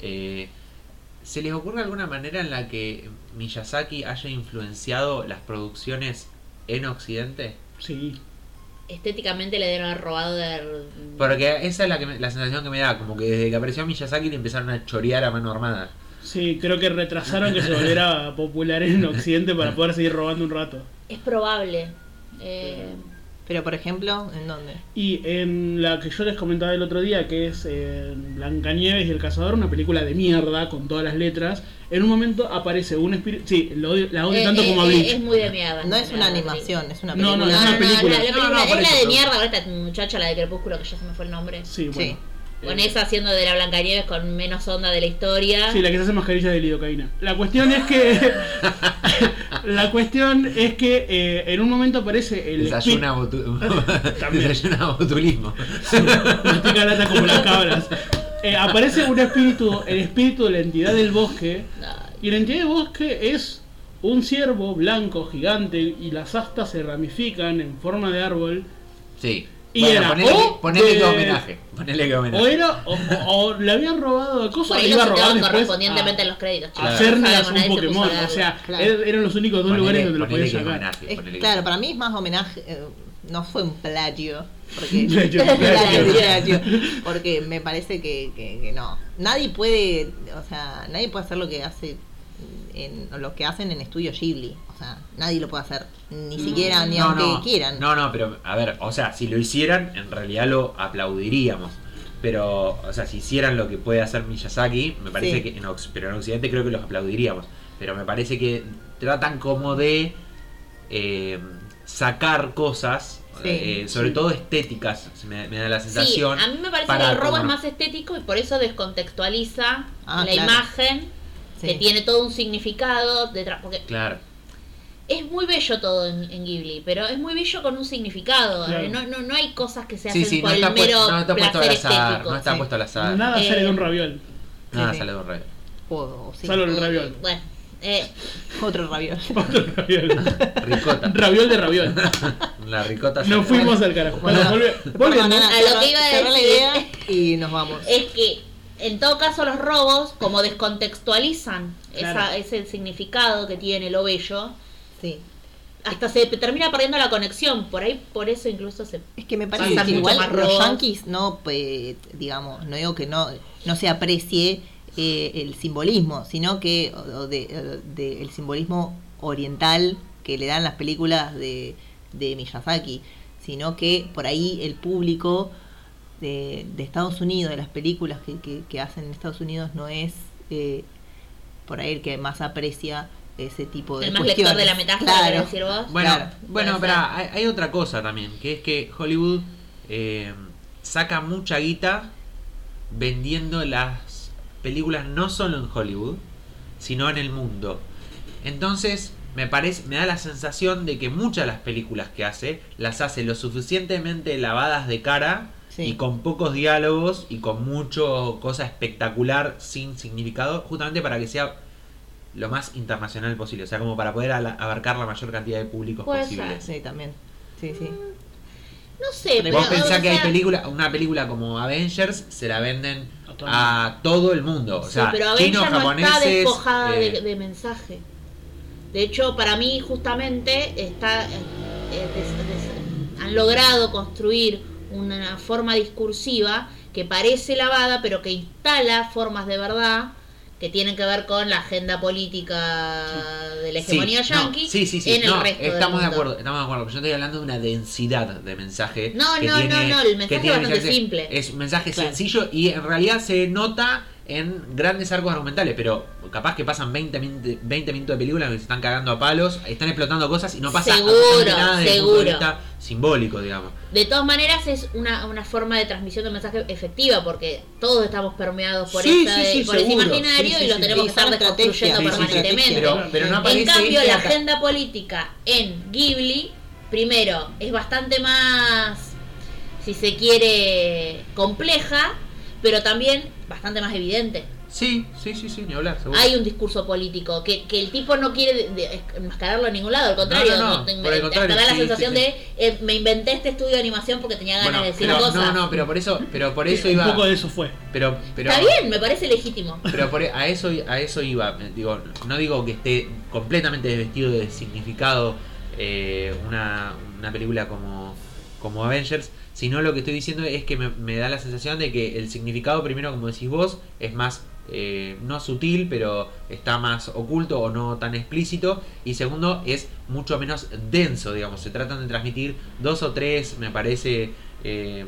Eh, ¿Se les ocurre alguna manera en la que Miyazaki haya influenciado las producciones en Occidente? Sí. Estéticamente le dieron haber robado de. Porque esa es la, que me- la sensación que me da, como que desde que apareció Miyazaki le empezaron a chorear a mano armada. Sí, creo que retrasaron que se volviera popular en Occidente para poder seguir robando un rato. Es probable. Eh, Pero por ejemplo, ¿en dónde? Y en la que yo les comentaba el otro día, que es eh, Blancanieves y el Cazador, una película de mierda con todas las letras, en un momento aparece un espíritu. Sí, lo odio- la odio eh, tanto eh, como a eh, Bleach. Es muy de mierda. No es una animación, es una No, no, película. es No, una no, película. la, la película No, no, es la de mierda con esta muchacha, la de Crepúsculo, que ya se me fue el nombre. Sí, bueno. Sí. Con Eh, esa haciendo de la Blancanieves con menos onda de la historia. Sí, la que se hace mascarilla de lidocaína. La cuestión es que. la cuestión es que eh, en un momento aparece el. Desayuna, botu- También. Desayuna botulismo. Mastica lata como las cabras. Eh, aparece un espíritu, el espíritu de la entidad del bosque. Y la entidad del bosque es un ciervo blanco gigante y las astas se ramifican en forma de árbol. Sí. Y bueno, era ponele, o que, ponele de- que homenaje. Ponele que homenaje. O era, o, o- o le habían robado a cosas, lo iba a robar después correspondientemente a, en los créditos. a chicos. Claro. Cernas un Pokémon. a. O sea, Claro. er- eran los únicos dos Ponele- lugares donde lo podías sacar. Es- claro, para mí es más homenaje. eh, no fue un plagio. Porque, Plagio, Plagio, plagio. plagio. porque me parece que, que- que no. Nadie puede, o sea, nadie puede hacer lo que hace en lo que hacen en Estudio Ghibli. O sea, nadie lo puede hacer, ni siquiera ni aunque no, quieran. No, no, pero a ver, o sea, si lo hicieran, en realidad lo aplaudiríamos. Pero, o sea, si hicieran lo que puede hacer Miyazaki, me parece Sí. que en, pero en Occidente creo que los aplaudiríamos. Pero me parece que tratan como de eh, sacar cosas, Sí, eh, sobre sí. todo estéticas, me, me da la Sí, sensación. a mí me parece que el robo es más estético y por eso descontextualiza Ah, la claro. imagen Sí. que tiene todo un significado detrás. Porque Claro. es muy bello todo en, en Ghibli, pero es muy bello con un significado. Claro. eh, No, no, no hay cosas que se Sí, hacen sí, por no el está, mero puesto, no está puesto al azar. No está sí. puesto al azar. Nada Eh, sale de un raviol. Nada sí. sale de un rey. O- o sí. Solo el raviol. Bueno, eh, Otro raviol. Otro raviol. Ricota. raviol de raviol. La ricota Nos sale- fuimos al carajo. Bueno, Bueno, volve- volviendo. Ana, A lo que iba a cerrá la decir. idea y nos vamos. es que en todo caso los robos, como descontextualizan Claro. esa, ese significado que tiene lo bello, Sí. hasta se termina perdiendo la conexión. Por ahí, por eso incluso se Es que me parece que igual más los robos. yankees no, pues, digamos, no digo que no, no se aprecie eh, el simbolismo, sino que o- o de, o de el simbolismo oriental que le dan las películas de, de Miyazaki, sino que por ahí el público de, de Estados Unidos, de las películas que, que- que hacen en Estados Unidos, no es eh, por ahí el que más aprecia ese tipo de el más lector de la metáfora, Claro. querés decir vos. Bueno, Claro, bueno, pero hay, hay otra cosa también, que es que Hollywood eh, saca mucha guita vendiendo las películas no solo en Hollywood, sino en el mundo. Entonces, me parece, me da la sensación de que muchas de las películas que hace las hace lo suficientemente lavadas de cara Sí. y con pocos diálogos y con mucho cosa espectacular sin significado, justamente para que sea lo más internacional posible, o sea, como para poder abarcar la mayor cantidad de públicos Puede posibles. Sí, también. Sí, sí. No sé, pero. Vos pensás o que hay película, una película como Avengers se la venden A todo a todo el mundo, o sí, sea, pero chinos, no japoneses, está despojada eh, de, de mensaje. De hecho, para mí, justamente, está eh, eh, des- des- han logrado construir una forma discursiva que parece lavada, pero que instala formas de verdad que tienen que ver con la agenda política de la hegemonía yanqui sí, sí, sí, en el no, resto del estamos de mundo. acuerdo, estamos de acuerdo, pero yo estoy hablando de una densidad de mensaje. No, que no, tiene- no, no, el mensaje es bastante simple. Es un mensaje Claro. sencillo y en realidad se nota en grandes arcos argumentales, pero capaz que pasan 20, min- 20 minutos de película en que se están cagando a palos, están explotando cosas y no pasa Seguro, nada desde el punto de seguro. vista simbólico, digamos. De todas maneras es una, una forma de transmisión de mensaje efectiva porque todos estamos permeados por, Sí, esa- sí, sí, por ese seguro. imaginario Sí, sí, y lo tenemos Sí, que estar desconstruyendo sí, sí, sí. permanentemente. Pero, pero no En cambio, la acá. agenda política en Ghibli primero, es bastante más, si se quiere, compleja, pero también bastante más evidente. Sí, sí, sí, sí, ni hablar, seguro. Hay un discurso político que, que el tipo no quiere enmascararlo a ningún lado, al contrario, No, no, no, por el contrario, te da la sí, sensación sí, sí. de eh, me inventé este estudio de animación porque tenía ganas Bueno, de decir pero, cosas. no, no, pero por eso, pero por eso Un iba. poco de eso fue. Pero, pero, Está bien, me parece legítimo. Pero por, a eso a eso iba. eh, Digo, no digo que esté completamente desvestido de significado eh, una, una película como, como Avengers, sino lo que estoy diciendo es que me, da la sensación de que el significado, primero, como decís vos, es más, eh, no sutil, pero está más oculto o no tan explícito. Y segundo, es mucho menos denso, digamos. Se tratan de transmitir dos o tres, me parece... eh,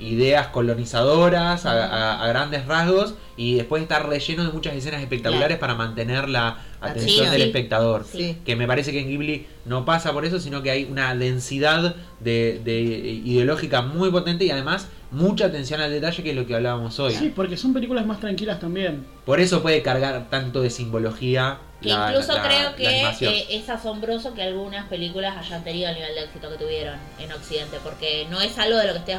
ideas colonizadoras a, a- a grandes rasgos y después está relleno de muchas escenas espectaculares para mantener la atención Sí, del sí. espectador. Sí. Que me parece que en Ghibli no pasa por eso, sino que hay una densidad de, de ideológica muy potente y además mucha atención al detalle, que es lo que hablábamos hoy. Sí, porque son películas más tranquilas también. Por eso puede cargar tanto de simbología. Que la- incluso la- creo la que eh, es asombroso que algunas películas hayan tenido el nivel de éxito que tuvieron en Occidente, porque no es algo de lo que esté...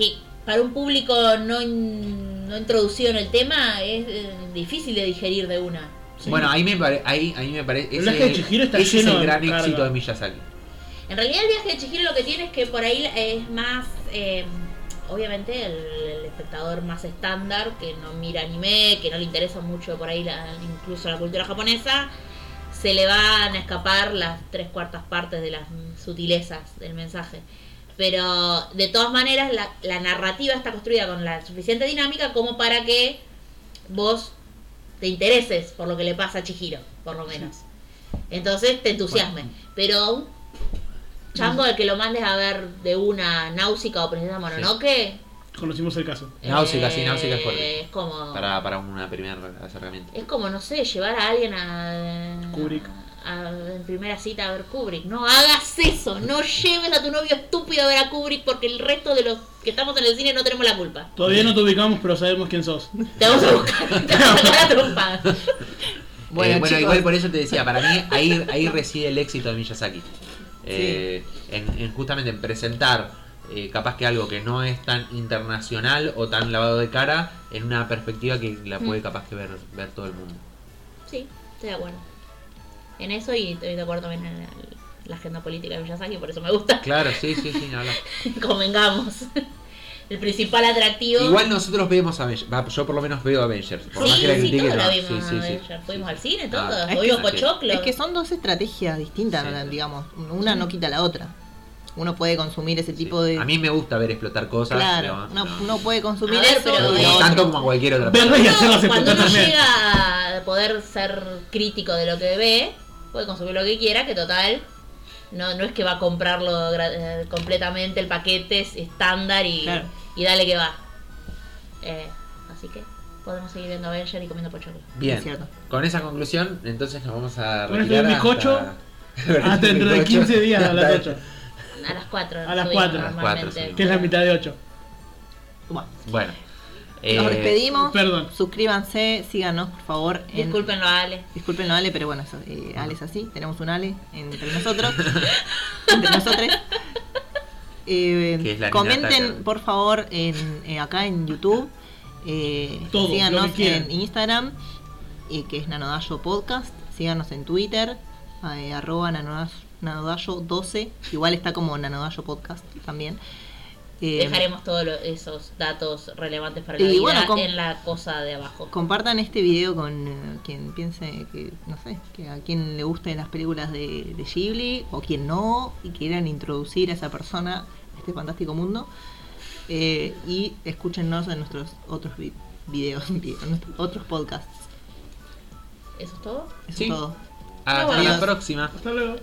que para un público no, in- no introducido en el tema es eh, difícil de digerir de una. Sí. Bueno, ahí me, pare- ahí, ahí me parece. El viaje de Chihiro está ese es el gran carga. éxito de Miyazaki. En realidad el viaje de Chihiro lo que tiene es que por ahí es más, eh, obviamente el, el espectador más estándar, que no mira anime, que no le interesa mucho por ahí la- incluso la cultura japonesa, se le van a escapar las tres cuartas partes de las sutilezas del mensaje. Pero de todas maneras la, la narrativa está construida con la suficiente dinámica como para que vos te intereses por lo que le pasa a Chihiro, por lo menos. Entonces te entusiasme. Pero un chango al que lo mandes a ver de una náusica o princesa Mononoke. Conocimos el caso. Náusica, sí, náusica es fuerte. Es como. Para, para un primer acercamiento. Es como, no sé, llevar a alguien a. Kubrick. A- en primera cita a ver Kubrick. No hagas eso. No lleves a tu novio estúpido a ver a Kubrick porque el resto de los que estamos en el cine no tenemos la culpa. Todavía no te ubicamos, pero sabemos quién sos. Te vamos a buscar. Te vamos a sacar la trompa. Bueno, igual por eso te decía, para mí ahí, ahí reside el éxito de Miyazaki. Eh, en, en justamente en presentar eh, capaz que algo que no es tan internacional o tan lavado de cara en una perspectiva que la puede Mm. capaz que ver, ver todo el mundo. Sí, estoy de acuerdo. En eso y estoy de acuerdo también en la, la agenda política de Miyazaki, por eso me gusta. Claro, sí, sí, sí, hablar. Convengamos. El principal atractivo. Igual nosotros vemos Avengers, va, yo por lo menos veo Avengers. Por más Sí, que la sí, critique, todos la no. vimos. Sí, sí, sí. Avengers. Fuimos al cine Ah, todos. es que- pochoclo. Es que son dos estrategias distintas, Sí. digamos. Una no quita la otra. Uno puede consumir ese tipo de. A mí me gusta ver explotar cosas. claro, pero uno, no- uno puede consumir A ver, eso pero, eh, tanto como a cualquier otra persona. y hacerlas cuando uno llega a poder ser crítico de lo que ve, puede consumir lo que quiera, que total, no, no es que va a comprarlo eh, completamente el paquete es estándar y, Claro. y dale que va. Eh, así que podemos seguir viendo Avenger y comiendo pochoclo. Bien, Es cierto. con esa conclusión, entonces nos vamos a retirar bizcocho, hasta- Hasta dentro de 15 días a las 8. A las 4. A las cuatro. A las cuatro, normalmente. sí. Que es la mitad de 8. Bueno, Bueno. nos eh, despedimos. perdón. Suscríbanse, síganos, por favor. en- Discúlpenlo a Ale. Disculpen Ale, pero bueno, eso, eh, Ale es así. Tenemos un Ale entre nosotros. entre nosotros. Eh, comenten, por favor, en, eh, acá en YouTube. Eh, Todo, síganos en Instagram, eh, que es Nanodayo Podcast. Síganos en Twitter, eh, arroba nanodayo, nanodayo 12. Igual está como Nanodayo Podcast también. Eh, Dejaremos todos lo- esos datos relevantes para la vida bueno, en la cosa de abajo. Compartan este video con eh, quien piense que, no sé, que a quien le gusten las películas de, de Ghibli o quien no y quieran introducir a esa persona a este fantástico mundo. Eh, y escúchenos en nuestros otros vi- videos, videos, en nuestros otros podcasts. ¿Eso es todo? Eso Sí. es todo. Hasta la próxima. Hasta luego.